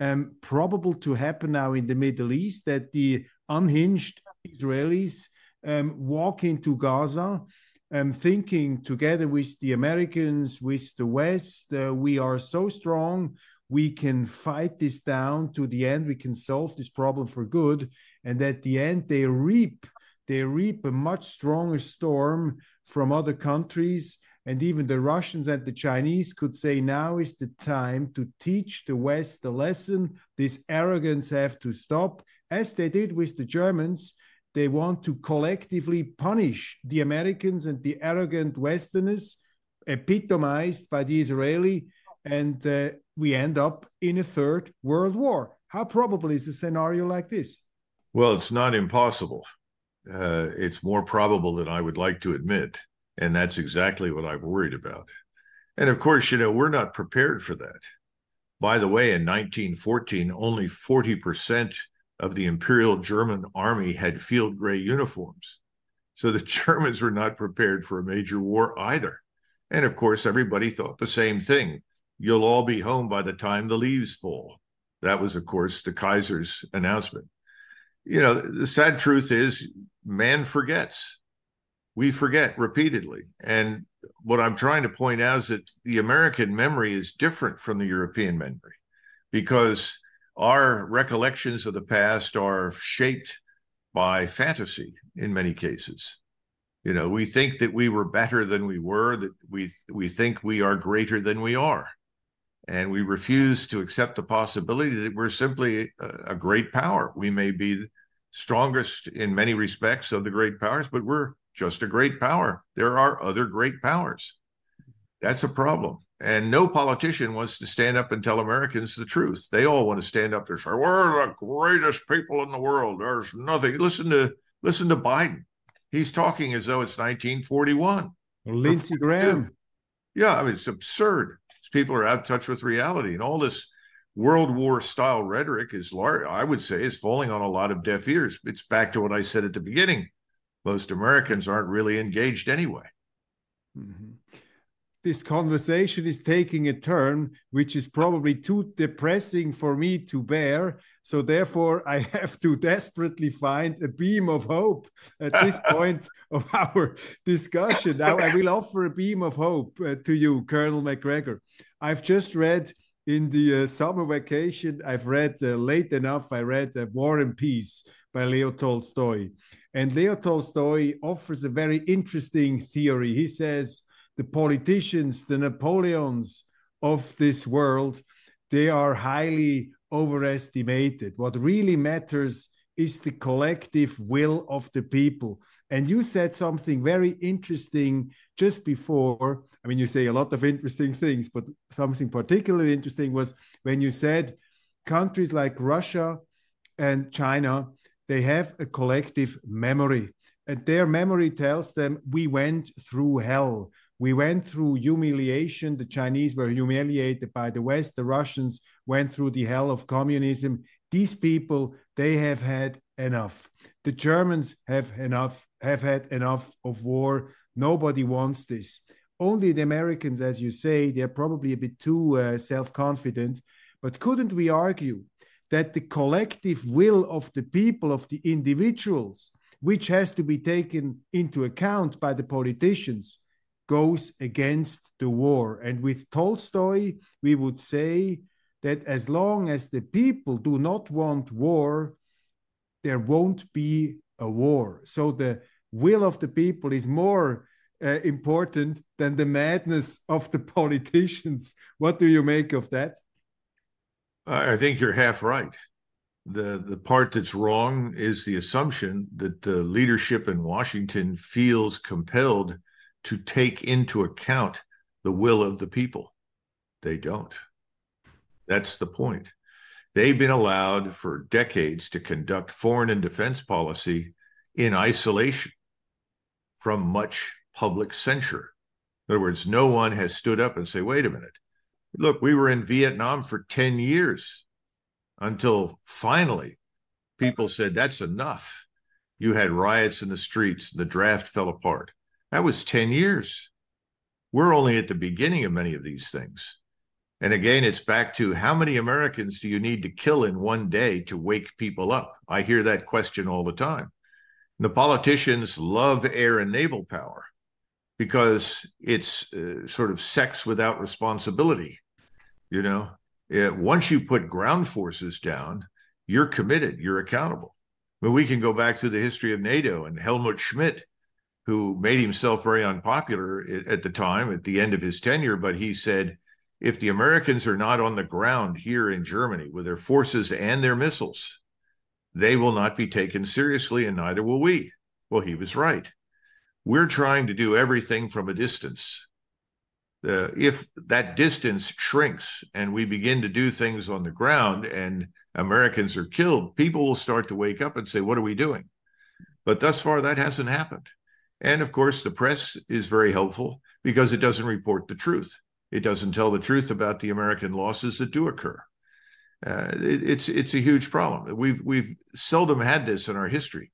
um, probable to happen now in the Middle East that the unhinged Israelis um, walk into Gaza, um, thinking together with the Americans, with the West, uh, we are so strong, we can fight this down to the end, we can solve this problem for good. And at the end, they reap they reap a much stronger storm from other countries and even the Russians and the Chinese could say now is the time to teach the West a lesson. This arrogance have to stop, as they did with the Germans. They want to collectively punish the Americans and the arrogant Westerners, epitomized by the Israeli, and uh, we end up in a third world war. How probable is a scenario like this? Well, it's not impossible. Uh, it's more probable than I would like to admit. And that's exactly what I've worried about. And of course, you know, we're not prepared for that. By the way, in 1914, only 40% of the Imperial German army had field gray uniforms. So the Germans were not prepared for a major war either. And of course, everybody thought the same thing. You'll all be home by the time the leaves fall. That was, of course, the Kaiser's announcement. You know, the sad truth is man forgets we forget repeatedly. And what I'm trying to point out is that the American memory is different from the European memory because our recollections of the past are shaped by fantasy in many cases. You know, we think that we were better than we were, that we we think we are greater than we are. And we refuse to accept the possibility that we're simply a, a great power. We may be the strongest in many respects of the great powers, but we're just a great power. There are other great powers. That's a problem. And no politician wants to stand up and tell Americans the truth. They all want to stand up there and say, We're the greatest people in the world. There's nothing. Listen to listen to Biden. He's talking as though it's 1941. Lindsey Graham. Yeah, I mean, it's absurd. People are out of touch with reality. And all this World War style rhetoric is large, I would say, is falling on a lot of deaf ears. It's back to what I said at the beginning most Americans aren't really engaged anyway. Mm-hmm. This conversation is taking a turn, which is probably too depressing for me to bear. So, therefore, I have to desperately find a beam of hope at this point of our discussion. Now, I will offer a beam of hope uh, to you, Colonel MacGregor. I've just read in the uh, summer vacation, I've read uh, late enough, I read uh, War and Peace by Leo Tolstoy. And Leo Tolstoy offers a very interesting theory. He says the politicians, the Napoleons of this world, they are highly overestimated. What really matters is the collective will of the people. And you said something very interesting just before. I mean, you say a lot of interesting things, but something particularly interesting was when you said countries like Russia and China they have a collective memory. And their memory tells them we went through hell. We went through humiliation. The Chinese were humiliated by the West. The Russians went through the hell of communism. These people, they have had enough. The Germans have enough, have had enough of war. Nobody wants this. Only the Americans, as you say, they're probably a bit too uh, self confident. But couldn't we argue that the collective will of the people, of the individuals, which has to be taken into account by the politicians, goes against the war. And with Tolstoy, we would say that as long as the people do not want war, there won't be a war. So the will of the people is more uh, important than the madness of the politicians. What do you make of that? I think you're half right. The the part that's wrong is the assumption that the leadership in Washington feels compelled to take into account the will of the people. They don't. That's the point. They've been allowed for decades to conduct foreign and defense policy in isolation from much public censure. In other words, no one has stood up and say, wait a minute, look, we were in Vietnam for 10 years until finally people said, that's enough. You had riots in the streets, the draft fell apart. That was 10 years. We're only at the beginning of many of these things. And again, it's back to how many Americans do you need to kill in one day to wake people up? I hear that question all the time. The politicians love air and naval power because it's uh, sort of sex without responsibility. You know, it, once you put ground forces down, you're committed, you're accountable. I mean, we can go back to the history of NATO and Helmut Schmidt, who made himself very unpopular at the time, at the end of his tenure, but he said, if the Americans are not on the ground here in Germany with their forces and their missiles, they will not be taken seriously, and neither will we. Well, he was right. We're trying to do everything from a distance. Uh, if that distance shrinks and we begin to do things on the ground and Americans are killed, people will start to wake up and say, What are we doing? But thus far, that hasn't happened. And of course, the press is very helpful because it doesn't report the truth. It doesn't tell the truth about the American losses that do occur. Uh, it, it's it's a huge problem. We've we've seldom had this in our history,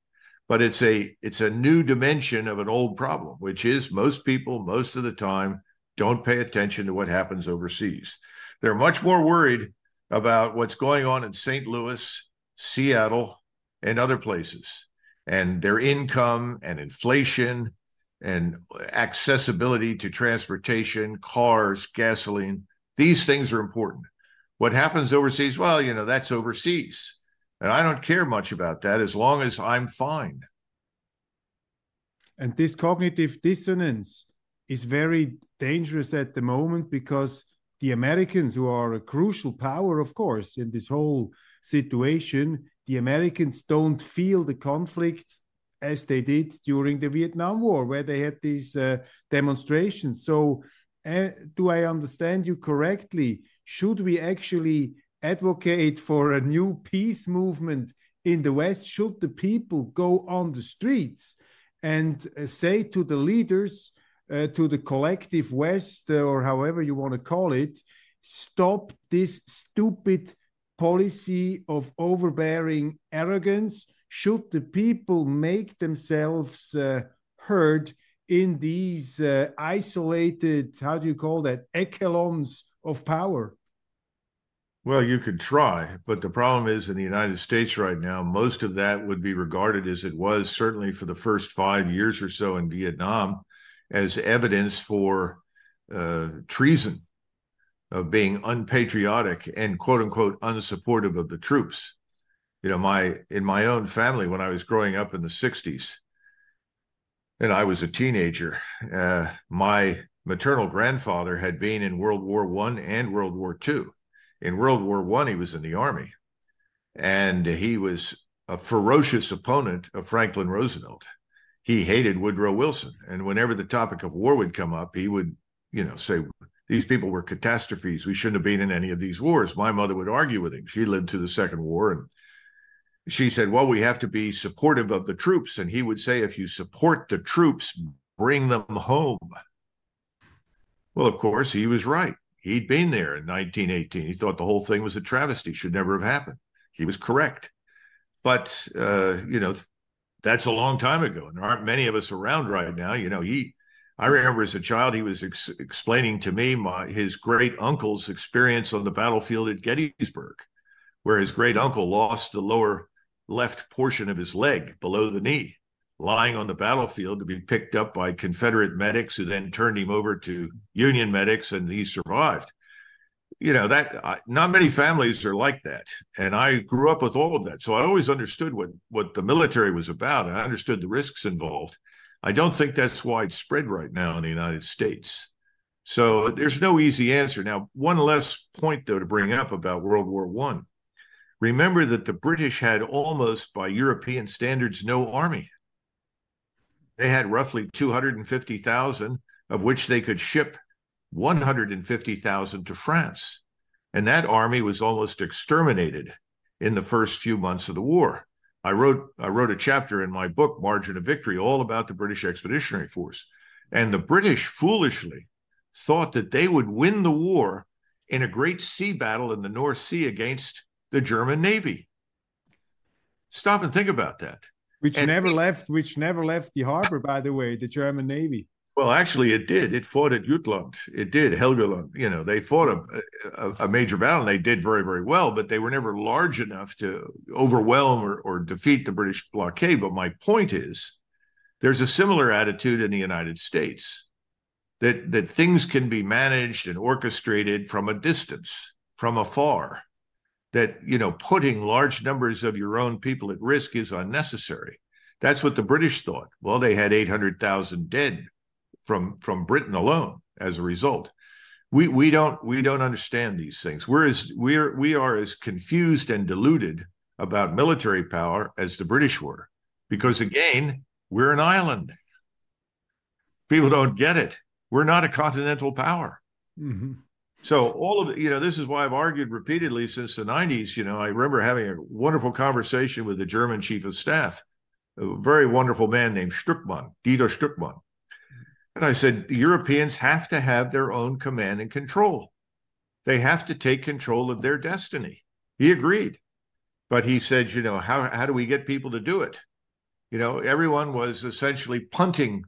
but it's a it's a new dimension of an old problem, which is most people most of the time don't pay attention to what happens overseas. They're much more worried about what's going on in St. Louis, Seattle, and other places, and their income and inflation and accessibility to transportation, cars, gasoline. These things are important. What happens overseas? Well, you know, that's overseas. And I don't care much about that as long as I'm fine. And this cognitive dissonance is very dangerous at the moment because the Americans, who are a crucial power, of course, in this whole situation, the Americans don't feel the conflict as they did during the Vietnam War, where they had these uh, demonstrations. So, uh, do I understand you correctly? Should we actually advocate for a new peace movement in the West? Should the people go on the streets and uh, say to the leaders, uh, to the collective West, uh, or however you want to call it, stop this stupid policy of overbearing arrogance? should the people make themselves uh, heard in these uh, isolated, how do you call that, echelons of power? Well, you could try, but the problem is in the United States right now, most of that would be regarded as it was certainly for the first five years or so in Vietnam as evidence for uh, treason, of being unpatriotic and quote unquote unsupportive of the troops. You know my in my own family when i was growing up in the 60s and i was a teenager uh, my maternal grandfather had been in world war one and world war two. In world war one he was in the army and he was a ferocious opponent of franklin roosevelt. He hated woodrow wilson and whenever the topic of war would come up he would you know say these people were catastrophes we shouldn't have been in any of these wars my mother would argue with him she lived through the second war and she said, Well, we have to be supportive of the troops. And he would say, If you support the troops, bring them home. Well, of course, he was right. He'd been there in 1918. He thought the whole thing was a travesty, should never have happened. He was correct. But, uh, you know, that's a long time ago. And there aren't many of us around right now. You know, he, I remember as a child, he was ex- explaining to me my, his great uncle's experience on the battlefield at Gettysburg, where his great uncle lost the lower left portion of his leg below the knee. lying on the battlefield to be picked up by Confederate medics who then turned him over to Union medics and he survived. You know, that not many families are like that. And I grew up with all of that. So I always understood what, what the military was about. I understood the risks involved. I don't think that's widespread right now in the United States. So there's no easy answer. Now, one less point though to bring up about World War One. Remember that the British had almost, by European standards, no army. They had roughly 250,000, of which they could ship 150,000 to France. And that army was almost exterminated in the first few months of the war. I wrote I wrote a chapter in my book Margin of Victory all about the British Expeditionary Force. And the British foolishly thought that they would win the war in a great sea battle in the North Sea against the German Navy. Stop and think about that. Which And- never left which never left the harbor, by the way, the German Navy. Well, actually, it did. It fought at Jutland. It did. Helgoland. You know, they fought a, a, a major battle and they did very, very well, but they were never large enough to overwhelm or, or defeat the British blockade. But my point is, there's a similar attitude in the United States that that things can be managed and orchestrated from a distance, from afar. That you know, putting large numbers of your own people at risk is unnecessary. That's what the British thought. Well, they had 800,000 dead from from Britain alone as a result. We we don't we don't understand these things. We're as we're we are as confused and deluded about military power as the British were, because again, we're an island. People don't get it. We're not a continental power. Mhm. So all of you know, this is why I've argued repeatedly since the 90s. You know, I remember having a wonderful conversation with the German chief of staff, a very wonderful man named Stöckmann, Dieter Stöckmann. And I said, Europeans have to have their own command and control. They have to take control of their destiny. He agreed. But he said, you know, how, how do we get people to do it? You know, everyone was essentially punting,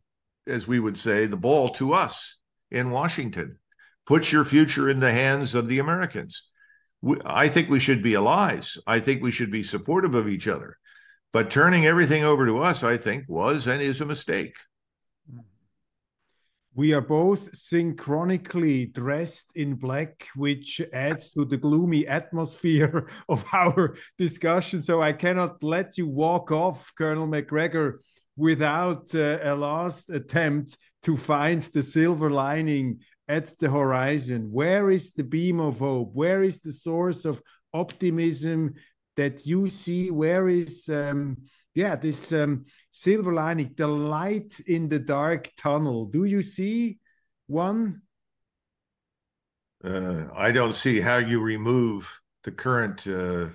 as we would say, the ball to us in Washington. Put your future in the hands of the Americans. We, I think we should be allies. I think we should be supportive of each other. But turning everything over to us, I think, was and is a mistake. We are both synchronically dressed in black, which adds to the gloomy atmosphere of our discussion. So I cannot let you walk off, Colonel MacGregor, without uh, a last attempt to find the silver lining at the horizon. Where is the beam of hope? Where is the source of optimism that you see? Where is um, yeah, this um, silver lining, the light in the dark tunnel. Do you see one? Uh, I don't see how you remove the current uh,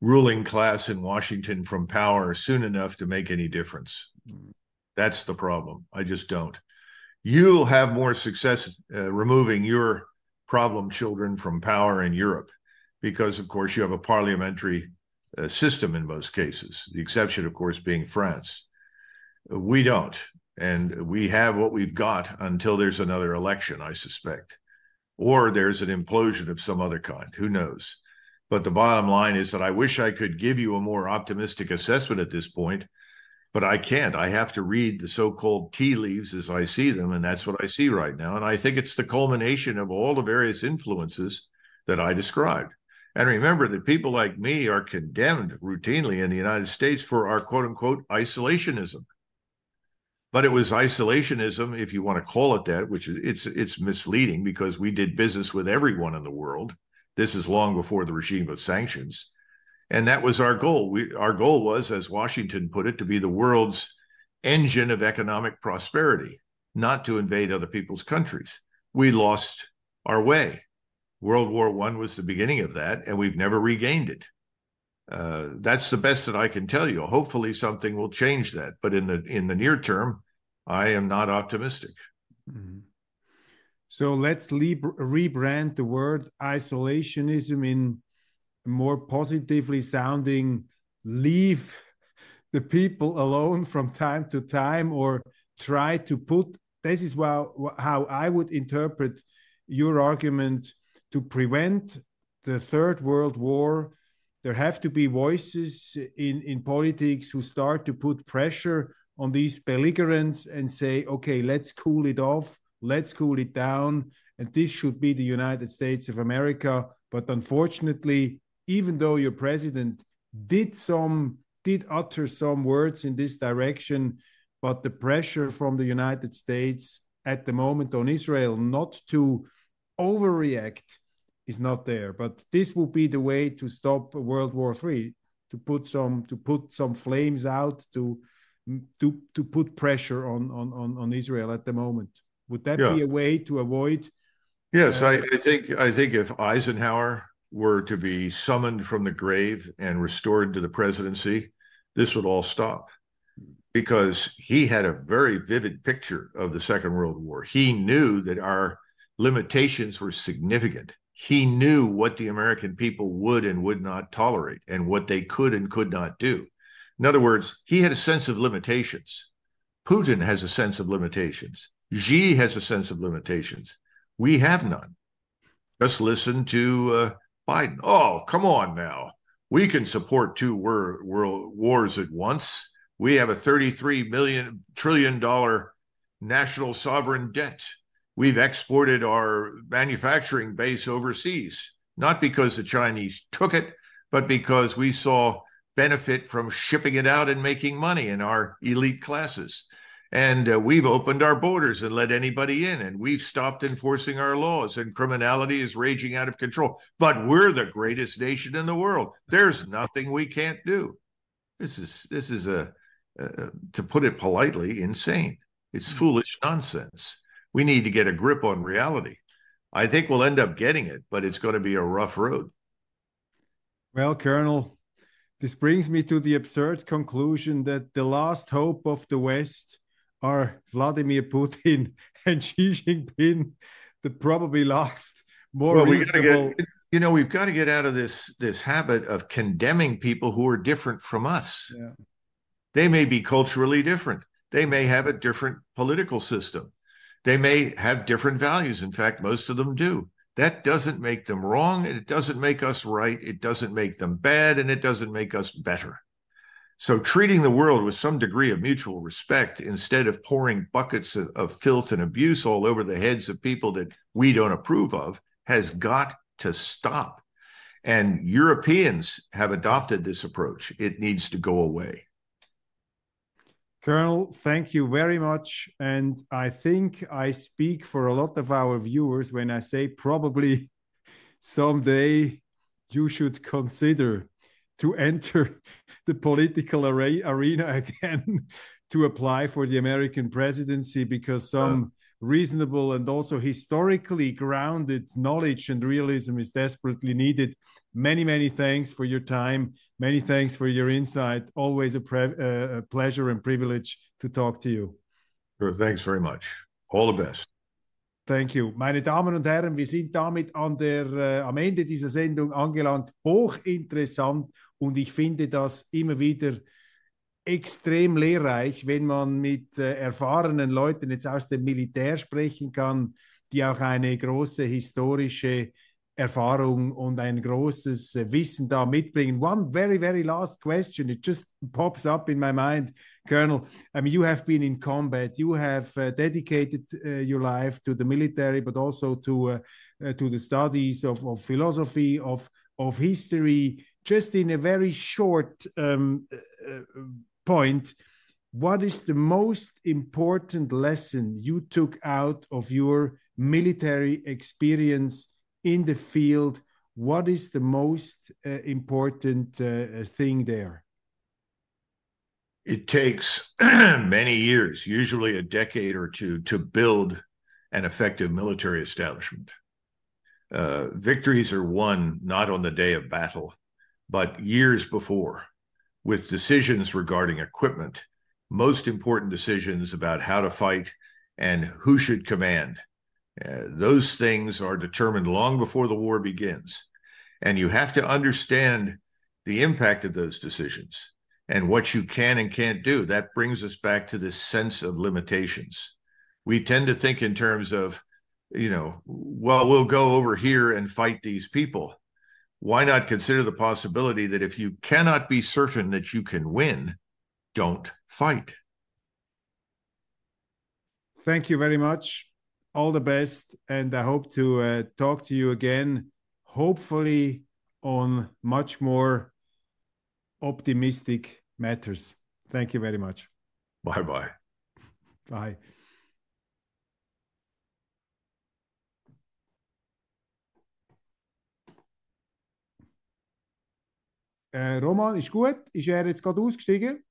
ruling class in Washington from power soon enough to make any difference. That's the problem. I just don't. You'll have more success uh, removing your problem children from power in Europe because, of course, you have a parliamentary uh, system in most cases, the exception, of course, being France. We don't. And we have what we've got until there's another election, I suspect, or there's an implosion of some other kind. Who knows? But the bottom line is that I wish I could give you a more optimistic assessment at this point, but I can't. I have to read the so called tea leaves as I see them. And that's what I see right now. And I think it's the culmination of all the various influences that I described. And remember that people like me are condemned routinely in the United States for our quote unquote isolationism. But it was isolationism, if you want to call it that, which is it's it's misleading because we did business with everyone in the world. This is long before the regime of sanctions. And that was our goal. We, our goal was, as Washington put it, to be the world's engine of economic prosperity, not to invade other people's countries. We lost our way. World War One was the beginning of that, and we've never regained it. Uh, that's the best that I can tell you. Hopefully, something will change that. But in the in the near term, I am not optimistic. Mhm. So let's le- rebrand the word isolationism in more positively sounding leave the people alone from time to time or try to put this is how I would interpret your argument to prevent the third world war there have to be voices in in politics who start to put pressure on these belligerents and say, okay, let's cool it off, let's cool it down, and this should be the United States of America. But unfortunately, even though your president did some did utter some words in this direction, but the pressure from the United States at the moment on Israel not to overreact is not there. But this would be the way to stop World War III, to put some to put some flames out, to to to put pressure on on on, Israel at the moment. Would that yeah. be a way to avoid? Yes, uh, I, I think I think if Eisenhower were to be summoned from the grave and restored to the presidency, this would all stop because he had a very vivid picture of the Second World War. He knew that our limitations were significant. He knew what the American people would and would not tolerate and what they could and could not do. In other words, he had a sense of limitations. Putin has a sense of limitations. Xi has a sense of limitations. We have none. Just listen to uh, Biden. Oh, come on now. We can support two wor- world wars at once. We have a 33 million trillion dollar national sovereign debt. We've exported our manufacturing base overseas, not because the Chinese took it, but because we saw benefit from shipping it out and making money in our elite classes. And uh, we've opened our borders and let anybody in, and we've stopped enforcing our laws, and criminality is raging out of control. But we're the greatest nation in the world. There's nothing we can't do. This is this is a, uh, to put it politely, insane. It's hmm. foolish nonsense. We need to get a grip on reality. I think we'll end up getting it, but it's going to be a rough road. Well, Colonel, this brings me to the absurd conclusion that the last hope of the West are Vladimir Putin and Xi Jinping, the probably last more well, reasonable. Get, you know, we've got to get out of this this habit of condemning people who are different from us. Yeah. They may be culturally different. They may have a different political system. They may have different values. In fact, most of them do. That doesn't make them wrong, and it doesn't make us right. It doesn't make them bad, and it doesn't make us better. So, treating the world with some degree of mutual respect instead of pouring buckets of, of, filth and abuse all over the heads of people that we don't approve of has got to stop. And Europeans have adopted this approach. It needs to go away. Colonel, thank you very much. And I think I speak for a lot of our viewers when I say probably someday you should consider to enter the political arena again to apply for the American presidency because some reasonable and also historically grounded knowledge and realism is desperately needed. Many, many thanks for your time. Many thanks for your insight. Always a, uh, a pleasure and privilege to talk to you. Sure, thanks very much. All the best. Thank you. Meine Damen und Herren, wir sind damit an der, äh, am Ende dieser Sendung angelangt. Hochinteressant und ich finde das immer wieder extrem lehrreich, wenn man mit äh, erfahrenen Leuten jetzt aus dem Militär sprechen kann, die auch eine große historische Erfahrung und ein großes äh, Wissen da mitbringen. One very, very last question. It just pops up in my mind, Colonel. I mean, you have been in combat. You have uh, dedicated uh, your life to the military, but also to uh, uh to the studies of, of philosophy, of of history just in a very short um, uh, point, what is the most important lesson you took out of your military experience in the field? What is the most uh, important uh, thing there? It takes many years, usually a decade or two, to build an effective military establishment. Uh, victories are won not on the day of battle, but years before with decisions regarding equipment, most important decisions about how to fight and who should command. Uh, those things are determined long before the war begins. And you have to understand the impact of those decisions and what you can and can't do. That brings us back to this sense of limitations. We tend to think in terms of, you know, well, we'll go over here and fight these people why not consider the possibility that if you cannot be certain that you can win, don't fight? thank you very much. All the best, and I hope to uh, talk to you again, hopefully on much more optimistic matters. Thank you very much. Bye bye. Bye. Äh, Roman, ist gut? Ist er jetzt gerade ausgestiegen?